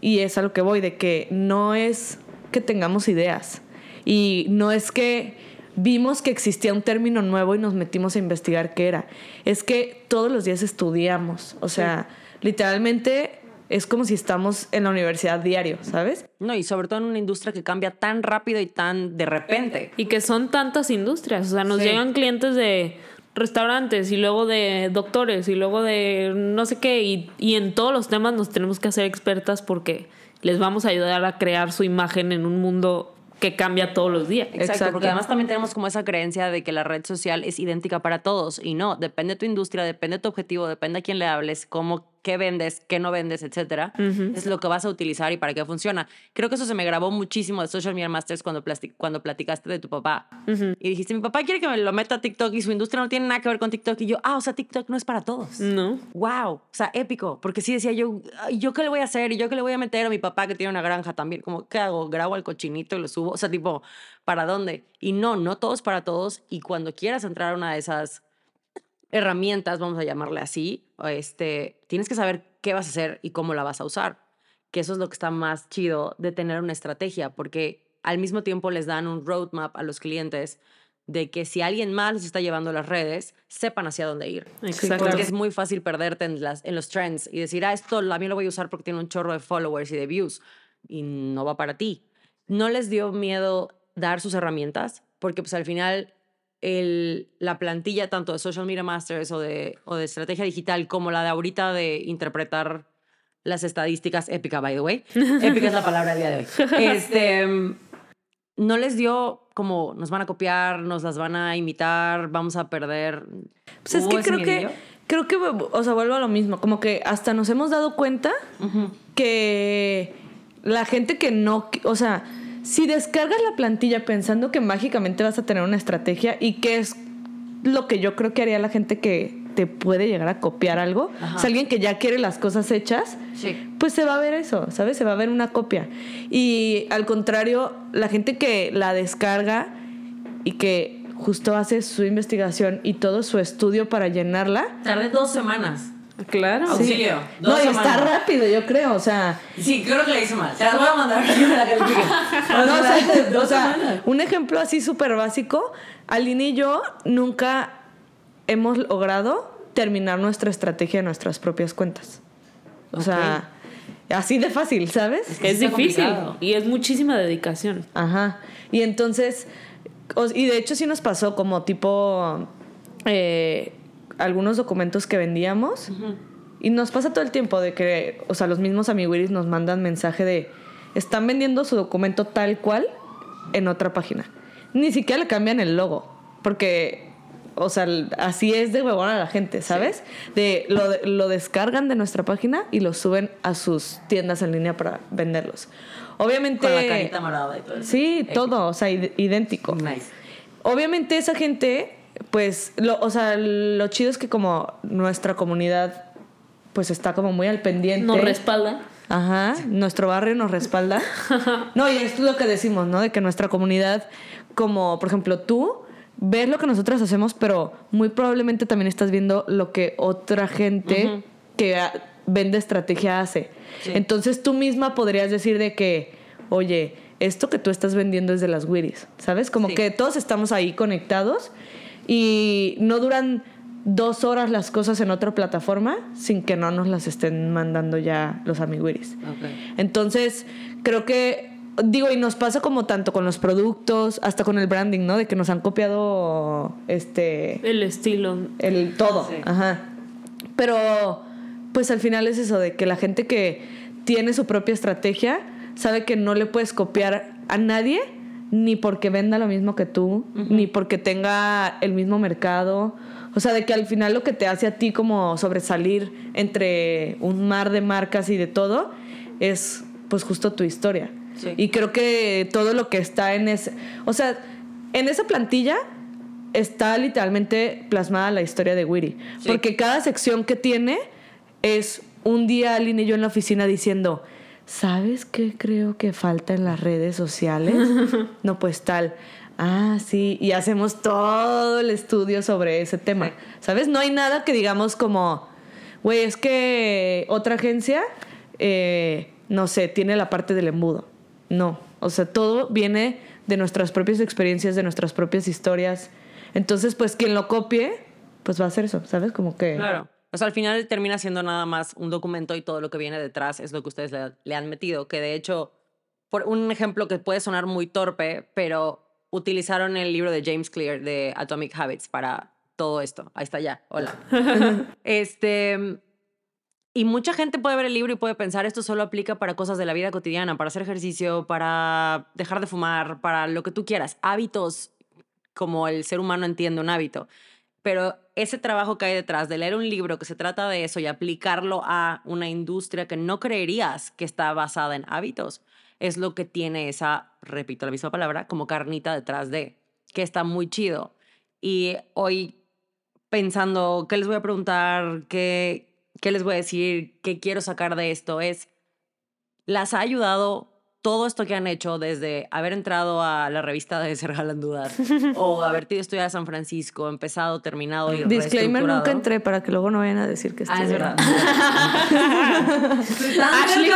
y es a lo que voy, de que no es que tengamos ideas y no es que vimos que existía un término nuevo y nos metimos a investigar qué era. Es que todos los días estudiamos, o sea, literalmente es como si estamos en la universidad diario, ¿sabes? No, y sobre todo en una industria que cambia tan rápido y tan de repente. Y que son tantas industrias. O sea, nos Sí. llegan clientes de restaurantes y luego de doctores y luego de no sé qué. Y, y en todos los temas nos tenemos que hacer expertas porque les vamos a ayudar a crear su imagen en un mundo que cambia todos los días. Exacto, Exacto. porque además también tenemos como esa creencia de que la red social es idéntica para todos y no, depende de tu industria, depende de tu objetivo, depende a quién le hables, cómo, qué vendes, qué no vendes, etcétera. Es lo que vas a utilizar y para qué funciona. Creo que eso se me grabó muchísimo de Social Media Masters cuando, cuando platicaste de tu papá y dijiste, mi papá quiere que me lo meta a TikTok y su industria no tiene nada que ver con TikTok y yo, ah, o sea, TikTok no es para todos. No. Wow, o sea, épico, porque sí decía yo, "Ay, ¿yo qué le voy a hacer? ¿Y yo qué le voy a meter a mi papá que tiene una granja también? Como, ¿qué hago? ¿Grabo al cochinito y lo subo? O sea, tipo, ¿para dónde? Y no, no todos para todos. Y cuando quieras entrar a una de esas herramientas, vamos a llamarle así, este, tienes que saber qué vas a hacer y cómo la vas a usar. Que eso es lo que está más chido de tener una estrategia, porque al mismo tiempo les dan un roadmap a los clientes de que si alguien más les está llevando las redes, sepan hacia dónde ir. Exacto. Porque es muy fácil perderte en, las, en los trends y decir, ah, esto a mí lo voy a usar porque tiene un chorro de followers y de views y no va para ti. ¿No les dio miedo dar sus herramientas? Porque pues al final el, la plantilla tanto de Social Media Masters o de, o de estrategia digital como la de ahorita de interpretar las estadísticas, épica, by the way. Épica es la palabra del día de hoy. Este, no les dio como nos van a copiar, nos las van a imitar, vamos a perder. Pues es ¿Hubo que creo que, creo que, o sea, vuelvo a lo mismo, como que hasta nos hemos dado cuenta que la gente que no, o sea, si descargas la plantilla pensando que mágicamente vas a tener una estrategia y que es lo que yo creo que haría la gente que te puede llegar a copiar algo, Ajá. o sea, alguien que ya quiere las cosas hechas, Sí. pues se va a ver eso, ¿sabes? Se va a ver una copia. Y al contrario, la gente que la descarga y que justo hace su investigación y todo su estudio para llenarla, Tardé dos semanas. Claro. Auxilio. no, Dos y está rápido, yo creo, o sea, Sí, creo que le hice mal. Te las voy a mandar que la. No, o sea, Dos o sea, un ejemplo así súper básico, Aline y yo nunca hemos logrado terminar nuestra estrategia de nuestras propias cuentas. O sea, así de fácil, ¿sabes? que Es sí está difícil complicado. y es muchísima dedicación. Ajá. Y entonces, y de hecho sí nos pasó como tipo eh, algunos documentos que vendíamos. Y nos pasa todo el tiempo de que, o sea, los mismos amiguiris nos mandan mensaje de, están vendiendo su documento tal cual en otra página. Ni siquiera le cambian el logo, porque, o sea, así es de huevón a la gente, ¿sabes? De, lo, lo descargan de nuestra página y lo suben a sus tiendas en línea para venderlos. Obviamente... Con la carita morada y todo eso. Sí, todo, o sea, id- idéntico. Nice. Obviamente esa gente, pues, lo, o sea, lo chido es que como nuestra comunidad, pues está como muy al pendiente. Nos respalda. Ajá, nuestro barrio nos respalda. No, y es lo que decimos, ¿no? De que nuestra comunidad, como por ejemplo tú, ves lo que nosotras hacemos, pero muy probablemente también estás viendo lo que otra gente que vende estrategia hace. Sí. Entonces tú misma podrías decir de que, oye, esto que tú estás vendiendo es de las Wiris, ¿sabes? Como Sí. que todos estamos ahí conectados y no duran dos horas las cosas en otra plataforma sin que no nos las estén mandando ya los amiguiris. Entonces, creo que, digo, y nos pasa como tanto con los productos, hasta con el branding, ¿no? De que nos han copiado este El estilo. el todo. Sí. Ajá. Pero, pues al final es eso, de que la gente que tiene su propia estrategia sabe que no le puedes copiar a nadie, ni porque venda lo mismo que tú, ni porque tenga el mismo mercado. O sea, de que al final lo que te hace a ti como sobresalir entre un mar de marcas y de todo es pues justo tu historia. Sí. Y creo que todo lo que está en ese... O sea, en esa plantilla está literalmente plasmada la historia de Wiri. Sí. Porque cada sección que tiene es un día Aline y yo en la oficina diciendo, ¿sabes qué creo que falta en las redes sociales? no, pues tal. Ah, sí, y hacemos todo el estudio sobre ese tema. Sí. ¿Sabes? No hay nada que digamos como, güey, es que otra agencia, eh, no sé, tiene la parte del embudo. No, o sea, todo viene de nuestras propias experiencias, de nuestras propias historias. Entonces, pues quien lo copie, pues va a hacer eso, ¿sabes? Como que... Claro. O sea, al final termina siendo nada más un documento y todo lo que viene detrás es lo que ustedes le, le han metido. Que de hecho, por un ejemplo que puede sonar muy torpe, pero utilizaron el libro de James Clear de Atomic Habits para todo esto. Ahí está ya. Hola. este. Y mucha gente puede ver el libro y puede pensar esto solo aplica para cosas de la vida cotidiana, para hacer ejercicio, para dejar de fumar, para lo que tú quieras, hábitos como el ser humano entiende un hábito. Pero ese trabajo que hay detrás de leer un libro que se trata de eso y aplicarlo a una industria que no creerías que está basada en hábitos, es lo que tiene esa, repito la misma palabra, como carnita detrás de, que está muy chido. Y hoy pensando, ¿qué les voy a preguntar? ¿Qué, qué les voy a decir? ¿Qué quiero sacar de esto? Es, ¿las ha ayudado todo esto que han hecho, desde haber entrado a la revista de Ser Dudas o haber ido a San Francisco, empezado, terminado y Disclaimer, nunca entré para que luego no vayan a decir que estoy. Ah, es verdad. Ashley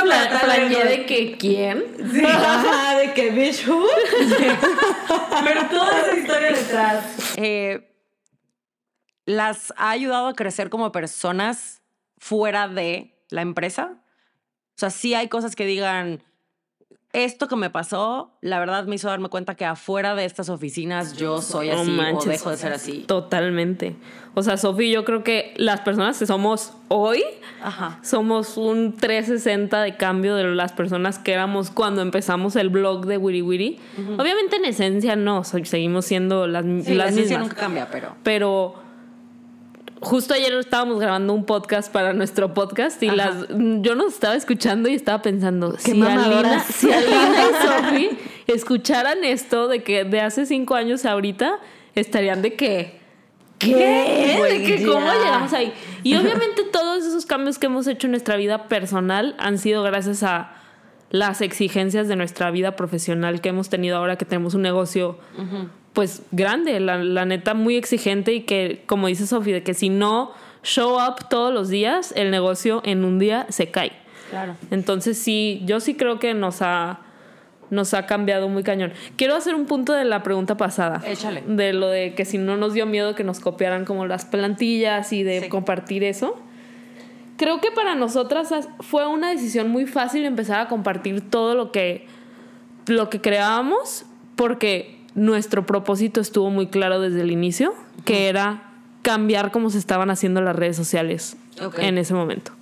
planeé de que quién. Sí. de que bitch who. Pero toda esa historia detrás. Eh, ¿Las ha ayudado a crecer como personas fuera de la empresa? O sea, sí hay cosas que digan, esto que me pasó, la verdad me hizo darme cuenta que afuera de estas oficinas yo soy así o dejo de ser así. Totalmente. O sea, Sofi, yo creo que las personas que somos hoy somos un 360 de cambio de las personas que éramos cuando empezamos el blog de Wiri Wiri. Obviamente en esencia no, seguimos siendo las, sí, las la esencia nunca cambia, pero... Pero justo ayer estábamos grabando un podcast para nuestro podcast y las yo nos estaba escuchando y estaba pensando si Alina, si Alina y Sofi escucharan esto de que de hace cinco años a ahorita estarían de que ¿Qué? ¿De que cómo llegamos ahí? Y obviamente todos esos cambios que hemos hecho en nuestra vida personal han sido gracias a las exigencias de nuestra vida profesional que hemos tenido ahora que tenemos un negocio pues grande, la, neta muy exigente y que, como dice Sofía, de que si no show up todos los días, el negocio en un día se cae. Claro. Entonces sí, yo sí creo que nos ha, nos ha cambiado muy cañón. Quiero hacer un punto de la pregunta pasada. Échale. De lo de que si no nos dio miedo que nos copiaran como las plantillas y de compartir eso. Creo que para nosotras fue una decisión muy fácil empezar a compartir todo lo que, lo que creábamos porque nuestro propósito estuvo muy claro desde el inicio, que era cambiar cómo se estaban haciendo las redes sociales en ese momento.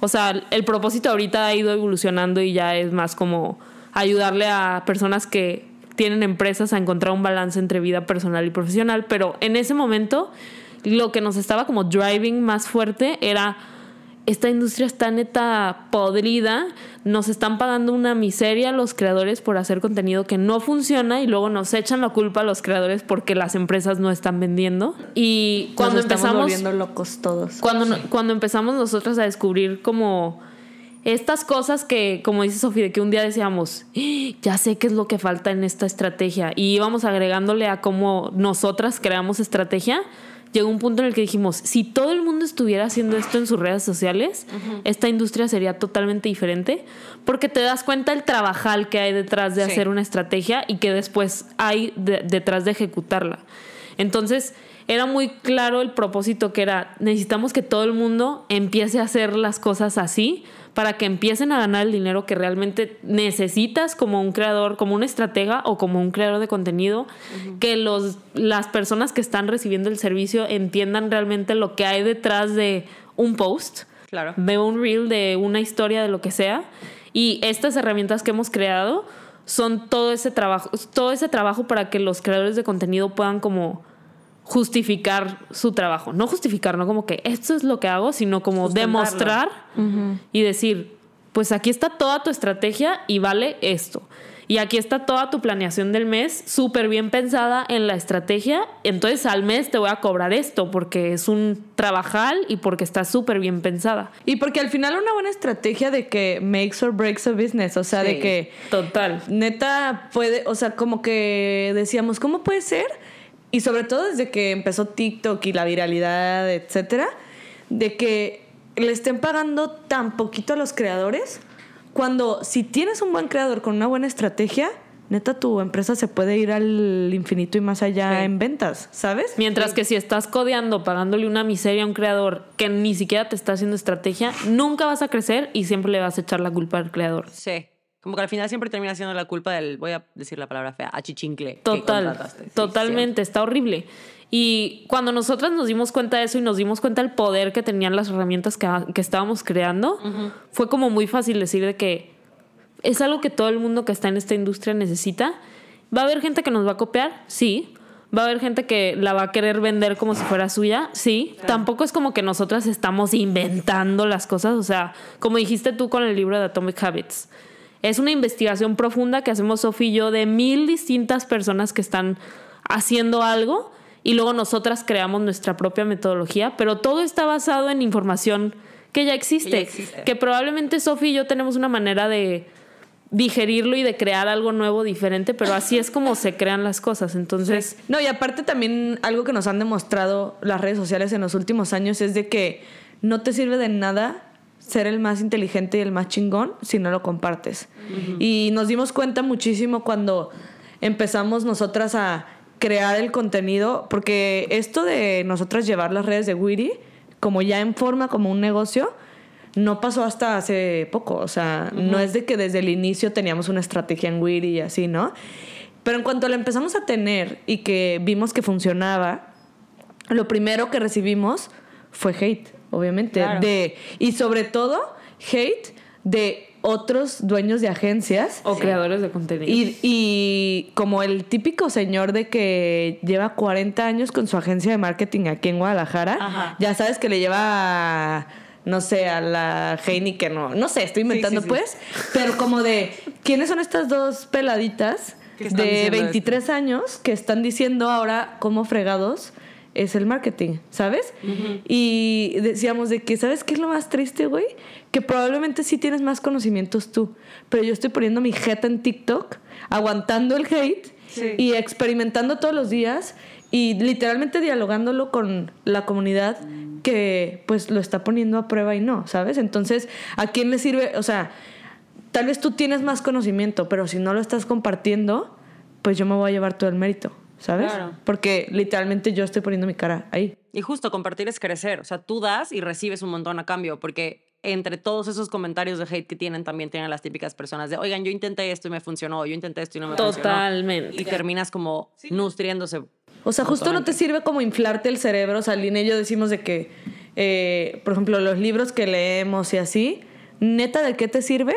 O sea, el propósito ahorita ha ido evolucionando y ya es más como ayudarle a personas que tienen empresas a encontrar un balance entre vida personal y profesional, pero en ese momento lo que nos estaba como driving más fuerte era esta industria está neta podrida, nos están pagando una miseria a los creadores por hacer contenido que no funciona y luego nos echan la culpa a los creadores porque las empresas no están vendiendo. Y cuando nos empezamos... volviendo locos todos. Cuando, cuando empezamos nosotros a descubrir como estas cosas que, como dice Sofía, de que un día decíamos, ¡Ah! ya sé qué es lo que falta en esta estrategia y íbamos agregándole a cómo nosotras creamos estrategia llegó un punto en el que dijimos, si todo el mundo estuviera haciendo esto en sus redes sociales, esta industria sería totalmente diferente, porque te das cuenta el trabajal que hay detrás de hacer una estrategia y que después hay detrás de ejecutarla. Entonces, era muy claro el propósito que era, necesitamos que todo el mundo empiece a hacer las cosas así para que empiecen a ganar el dinero que realmente necesitas como un creador, como un estratega o como un creador de contenido, que los, las personas que están recibiendo el servicio entiendan realmente lo que hay detrás de un post, claro. de un reel, de una historia, de lo que sea. Y estas herramientas que hemos creado son todo ese trabajo, todo ese trabajo para que los creadores de contenido puedan como justificar su trabajo. No justificar, no como que esto es lo que hago, sino como demostrar y decir, pues aquí está toda tu estrategia y vale esto. Y aquí está toda tu planeación del mes súper bien pensada en la estrategia. Entonces al mes te voy a cobrar esto porque es un trabajal y porque está súper bien pensada. Y porque al final una buena estrategia de que makes or breaks a business. O sea, de que... Total. Neta puede, o sea, como que decíamos, ¿cómo puede ser? Y sobre todo desde que empezó TikTok y la viralidad, etcétera, de que le estén pagando tan poquito a los creadores, cuando si tienes un buen creador con una buena estrategia, neta tu empresa se puede ir al infinito y más allá en ventas, ¿sabes? Mientras que si estás codeando, pagándole una miseria a un creador que ni siquiera te está haciendo estrategia, nunca vas a crecer y siempre le vas a echar la culpa al creador. Sí. Como que al final siempre termina siendo la culpa del, voy a decir la palabra fea, achichincle. Total, totalmente, está horrible. Y cuando nosotras nos dimos cuenta de eso y nos dimos cuenta del poder que tenían las herramientas que, que estábamos creando, fue como muy fácil decir de que es algo que todo el mundo que está en esta industria necesita. ¿Va a haber gente que nos va a copiar? Sí. ¿Va a haber gente que la va a querer vender como si fuera suya? Sí. Tampoco es como que nosotras estamos inventando las cosas. O sea, como dijiste tú con el libro de Atomic Habits es una investigación profunda que hacemos Sofía y yo de mil distintas personas que están haciendo algo y luego nosotras creamos nuestra propia metodología, pero todo está basado en información que ya existe, que, probablemente Sofía y yo tenemos una manera de digerirlo y de crear algo nuevo, diferente, pero así es como se crean las cosas. Entonces, No, y aparte también algo que nos han demostrado las redes sociales en los últimos años es de que no te sirve de nada ser el más inteligente y el más chingón si no lo compartes. Y nos dimos cuenta muchísimo cuando empezamos nosotras a crear el contenido, porque esto de nosotras llevar las redes de Witty como ya en forma, como un negocio, no pasó hasta hace poco. O sea, no es de que desde el inicio teníamos una estrategia en Witty y así, ¿no? Pero en cuanto la empezamos a tener y que vimos que funcionaba, lo primero que recibimos fue hate, obviamente. Claro. De, y sobre todo, hate de otros dueños de agencias. o creadores de contenido. Y, y como el típico señor de que lleva 40 años con su agencia de marketing aquí en Guadalajara, Ajá. ya sabes que le lleva, no sé, a la Heineken, no, no sé, estoy inventando sí. pues, pero como de, ¿quiénes son estas dos peladitas de diciendo 23 años que están diciendo ahora cómo fregados? Es el marketing, ¿sabes? Y decíamos de que, ¿sabes qué es lo más triste, güey? Que probablemente sí tienes más conocimientos tú, pero yo estoy poniendo mi jeta en TikTok, aguantando el hate Sí. y experimentando todos los días y literalmente dialogándolo con la comunidad que pues lo está poniendo a prueba y no, ¿sabes? Entonces, ¿a quién le sirve? O sea, tal vez tú tienes más conocimiento, pero si no lo estás compartiendo, pues yo me voy a llevar todo el mérito, ¿sabes? Claro. Porque literalmente yo estoy poniendo mi cara ahí. Y justo compartir es crecer. O sea, tú das y recibes un montón a cambio, porque entre todos esos comentarios de hate que tienen, también tienen las típicas personas de, oigan, yo intenté esto y me funcionó, yo intenté esto y no me funcionó. Totalmente. Y terminas como nutriéndose. O sea, justo no te sirve como inflarte el cerebro. O sea, Lina y yo decimos de que, eh, por ejemplo, los libros que leemos y así, neta, ¿de qué te sirve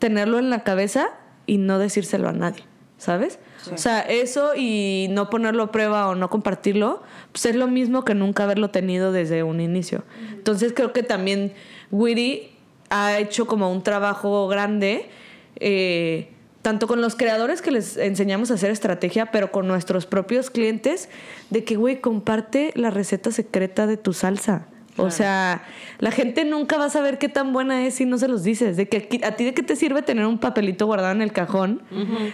tenerlo en la cabeza y no decírselo a nadie? ¿Sabes? O sea, eso y no ponerlo a prueba o no compartirlo, pues es lo mismo que nunca haberlo tenido desde un inicio. Entonces creo que también Witty ha hecho como un trabajo grande, eh, tanto con los creadores que les enseñamos a hacer estrategia, pero con nuestros propios clientes, de que, güey, comparte la receta secreta de tu salsa. O sea, la gente nunca va a saber qué tan buena es si no se los dices. De que aquí- a ti de qué te sirve tener un papelito guardado en el cajón,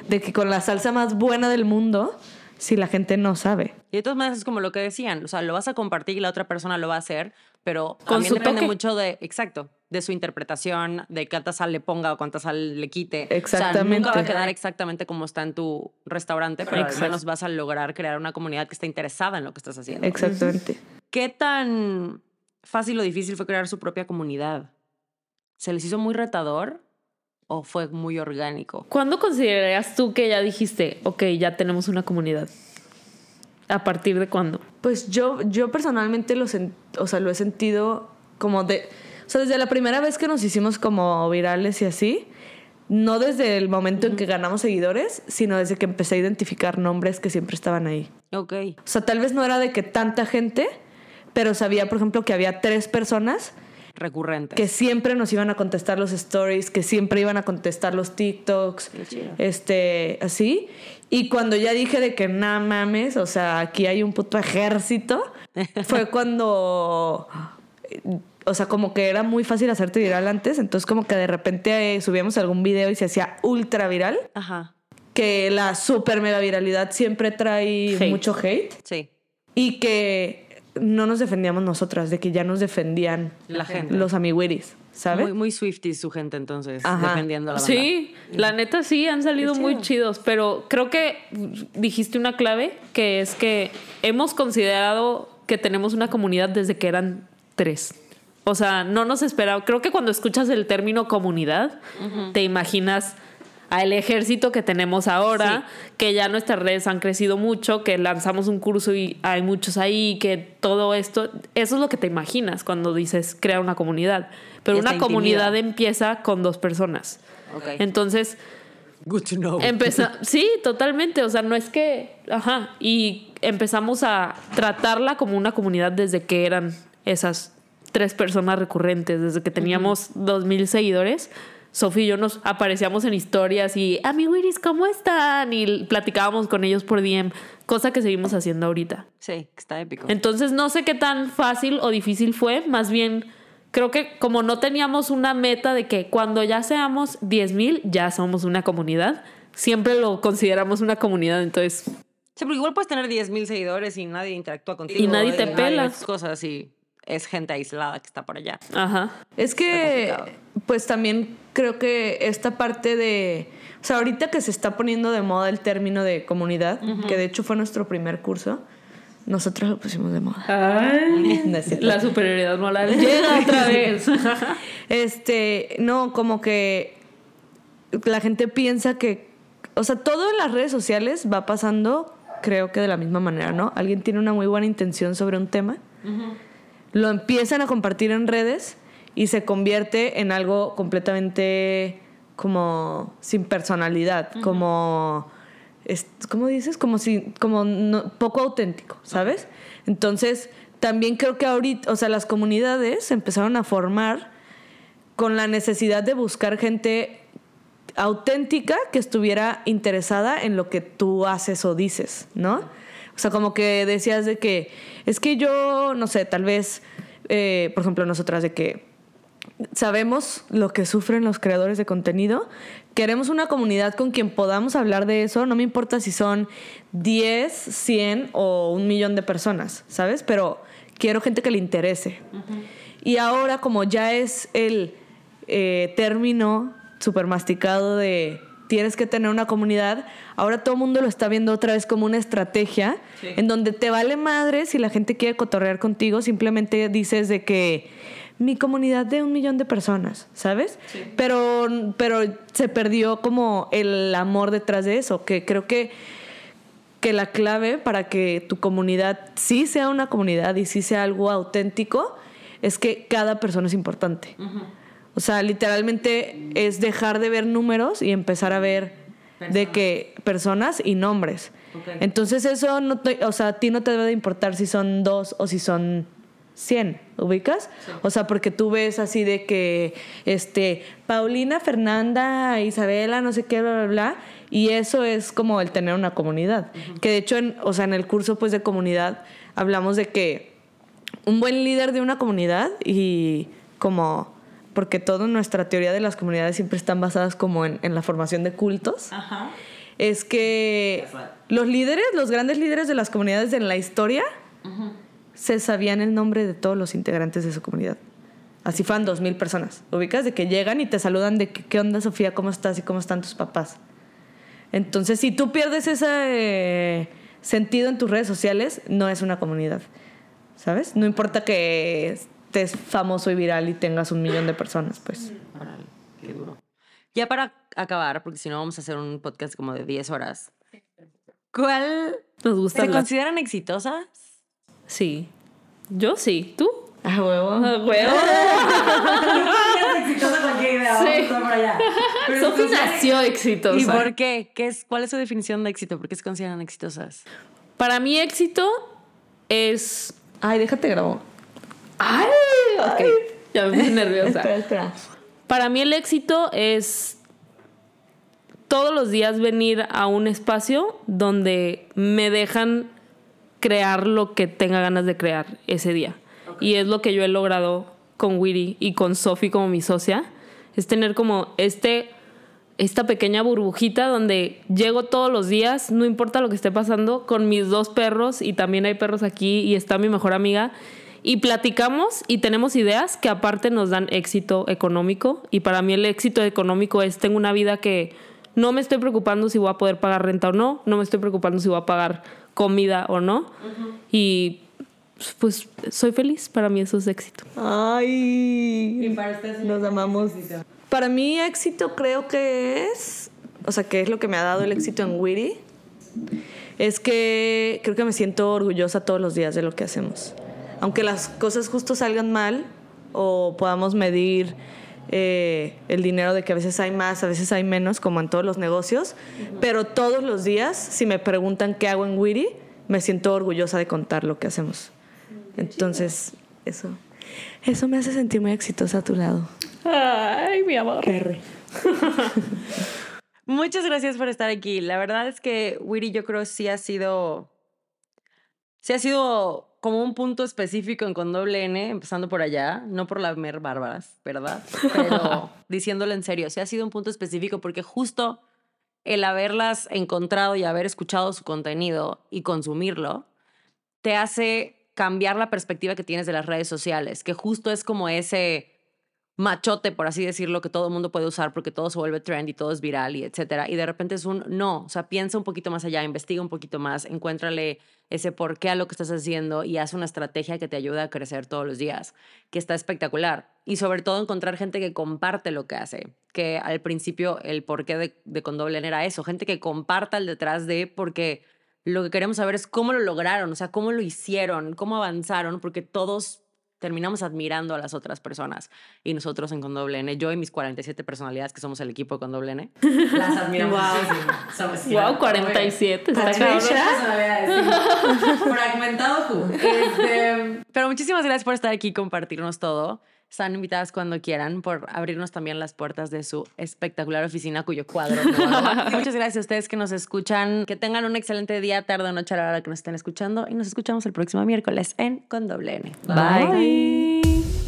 de que con la salsa más buena del mundo, si la gente no sabe. Y de todas maneras es como lo que decían, o sea, lo vas a compartir y la otra persona lo va a hacer, pero Con también depende toque. mucho de, exacto, de su interpretación, de cuánta sal le ponga o cuánta sal le quite. O sea, Exactamente. nunca va a quedar exactamente como está en tu restaurante, pero Exacto. al menos vas a lograr crear una comunidad que esté interesada en lo que estás haciendo. Exactamente. ¿Qué tan fácil o difícil fue crear su propia comunidad? ¿Se les hizo muy retador o fue muy orgánico? ¿Cuándo considerarías tú que ya dijiste, ok, ya tenemos una comunidad? ¿A partir de cuándo? Pues yo, yo personalmente lo, o sea, lo he sentido como de... O sea, desde la primera vez que nos hicimos como virales y así, no desde el momento en que ganamos seguidores, sino desde que empecé a identificar nombres que siempre estaban ahí. Ok. O sea, tal vez no era de que tanta gente, pero sabía, por ejemplo, que había tres personas Recurrentes. que siempre nos iban a contestar los stories, que siempre iban a contestar los TikToks, este, así. Y cuando ya dije de que nada mames, o sea, aquí hay un puto ejército, fue cuando, o sea, como que era muy fácil hacerte viral antes, entonces como que de repente eh, subíamos algún video y se hacía ultra viral, Ajá. que la super mega viralidad siempre trae Hate. mucho hate Sí. y que no nos defendíamos nosotras, de que ya nos defendían La gente. los amiguiris, ¿sabes? Muy, muy Swifties su gente, entonces, Ajá. defendiendo a la banda. Sí, la neta sí, han salido muy chidos, pero creo que dijiste una clave, que es que hemos considerado que tenemos una comunidad desde que eran tres. O sea, no nos esperaba. Creo que cuando escuchas el término comunidad, te imaginas al ejército que tenemos ahora, que ya nuestras redes han crecido mucho, que lanzamos un curso y hay muchos ahí, que todo esto, eso es lo que te imaginas cuando dices crear una comunidad. Pero una hasta comunidad intimida. empieza con dos personas. Ok. Entonces, Good to know. empeza sí, totalmente. O sea, no es que. Ajá. Y empezamos a tratarla como una comunidad desde que eran esas tres personas recurrentes, desde que teníamos dos mil seguidores. Sofía y yo nos aparecíamos en historias y, amiguiris, ¿cómo están? Y platicábamos con ellos por DM, cosa que seguimos haciendo ahorita. Sí, que está épico. Entonces, no sé qué tan fácil o difícil fue, más bien creo que como no teníamos una meta de que cuando ya seamos 10 mil, ya somos una comunidad, siempre lo consideramos una comunidad, entonces... Sí, porque igual puedes tener 10 mil seguidores y nadie interactúa contigo. Y nadie te pela. esas cosas y es gente aislada que está por allá. Ajá. Es que, pues también creo que esta parte de. O sea, ahorita que se está poniendo de moda el término de comunidad, que de hecho fue nuestro primer curso, nosotros lo pusimos de moda. Ay, No la superioridad moral llega otra vez. Este, no, como que la gente piensa que, o sea, todo en las redes sociales va pasando, creo que de la misma manera, ¿no? Alguien tiene una muy buena intención sobre un tema, lo empiezan a compartir en redes y se convierte en algo completamente como sin personalidad, como, es- ¿cómo dices? Como si, como no- poco auténtico, ¿sabes? Entonces, también creo que ahorita, o sea, las comunidades se empezaron a formar con la necesidad de buscar gente auténtica que estuviera interesada en lo que tú haces o dices, ¿no? O sea, como que decías de que, es que yo, no sé, tal vez, eh, por ejemplo, nosotras de que sabemos lo que sufren los creadores de contenido, queremos una comunidad con quien podamos hablar de eso, no me importa si son 10, 100 o un millón de personas, ¿sabes? Pero quiero gente que le interese. Y ahora como ya es el eh, término super masticado de tienes que tener una comunidad, ahora todo el mundo lo está viendo otra vez como una estrategia en donde te vale madre si la gente quiere cotorrear contigo, simplemente dices de que mi comunidad de un millón de personas, ¿sabes? Pero, pero se perdió como el amor detrás de eso, que creo que que la clave para que tu comunidad sí sea una comunidad y sí sea algo auténtico es que cada persona es importante. O sea, literalmente es dejar de ver números y empezar a ver de que personas y nombres. Entonces eso no te- o sea, a ti no te debe de importar si son dos o si son 100, ¿ubicas? O sea, porque tú ves así de que, este, Paulina, Fernanda, Isabela, no sé qué, bla, bla, bla, y eso es como el tener una comunidad. Que de hecho, en, o sea, en el curso pues de comunidad hablamos de que un buen líder de una comunidad y como, porque toda nuestra teoría de las comunidades siempre están basadas como en, en la formación de cultos es que los líderes, los grandes líderes de las comunidades en la historia, se sabían el nombre de todos los integrantes de su comunidad. Así fueron dos mil personas. Ubicas de que llegan y te saludan de que, qué onda Sofía, cómo estás y cómo están tus papás. Entonces, si tú pierdes ese eh, sentido en tus redes sociales, no es una comunidad. ¿Sabes? No importa que estés famoso y viral y tengas un millón de personas, pues. Qué duro. Ya para acabar, porque si no vamos a hacer un podcast como de 10 horas. ¿Cuál Nos gusta se hablar. consideran exitosas? Sí. Yo sí. ¿Tú? Ah, huevo. Ah, huevo. exitosa cualquier idea, vamos Sí. por allá. Sofi nació exitosa. ¿Y por qué? ¿Qué es, ¿Cuál es su definición de éxito? ¿Por qué se consideran exitosas? Para mí éxito es... Ay, déjate grabo. ¡Ay! Ok. Ya me puse nerviosa. Espera, espera. Para mí el éxito es todos los días venir a un espacio donde me dejan crear lo que tenga ganas de crear ese día. Y es lo que yo he logrado con Wiri y con Sophie como mi socia. Es tener como este, esta pequeña burbujita donde llego todos los días, no importa lo que esté pasando, con mis dos perros y también hay perros aquí y está mi mejor amiga. Y platicamos y tenemos ideas que aparte nos dan éxito económico. Y para mí el éxito económico es tengo una vida que no me estoy preocupando si voy a poder pagar renta o no, no me estoy preocupando si voy a pagar comida o no. Y pues soy feliz, para mí eso es éxito. Ay. Nos amamos. Para mí éxito creo que es, o sea, que es lo que me ha dado el éxito en Witty, es que creo que me siento orgullosa todos los días de lo que hacemos. Aunque las cosas justo salgan mal o podamos medir eh, el dinero de que a veces hay más, a veces hay menos, como en todos los negocios, pero todos los días, si me preguntan qué hago en Witty, me siento orgullosa de contar lo que hacemos. Entonces, eso. Eso me hace sentir muy exitosa a tu lado. Ay, mi amor. Muchas gracias por estar aquí. La verdad es que Wiri yo creo sí ha sido, sí ha sido como un punto específico en con doble N, empezando por allá, no por la mer bárbaras, ¿verdad? Pero diciéndolo en serio, sí ha sido un punto específico porque justo el haberlas encontrado y haber escuchado su contenido y consumirlo, te hace cambiar la perspectiva que tienes de las redes sociales, que justo es como ese machote, por así decirlo, que todo el mundo puede usar porque todo se vuelve trend y todo es viral y etcétera. Y de repente es un no, o sea, piensa un poquito más allá, investiga un poquito más, encuéntrale ese por qué a lo que estás haciendo y haz una estrategia que te ayude a crecer todos los días, que está espectacular. Y sobre todo encontrar gente que comparte lo que hace, que al principio el porqué de, de con doble era eso, gente que comparta el detrás de porque lo que queremos saber es cómo lo lograron, o sea, cómo lo hicieron, cómo avanzaron, porque todos terminamos admirando a las otras personas. Y nosotros en Con Doble N, yo y mis 47 personalidades que somos el equipo Con Doble N, las admiramos wow. wow, 47. Está Fragmentado este, pero muchísimas gracias por estar aquí y compartirnos todo. Están invitadas cuando quieran por abrirnos también las puertas de su espectacular oficina cuyo cuadro. muchas gracias a ustedes que nos escuchan. Que tengan un excelente día, tarde o noche a la hora que nos estén escuchando. Y nos escuchamos el próximo miércoles en Con Doble N. Bye.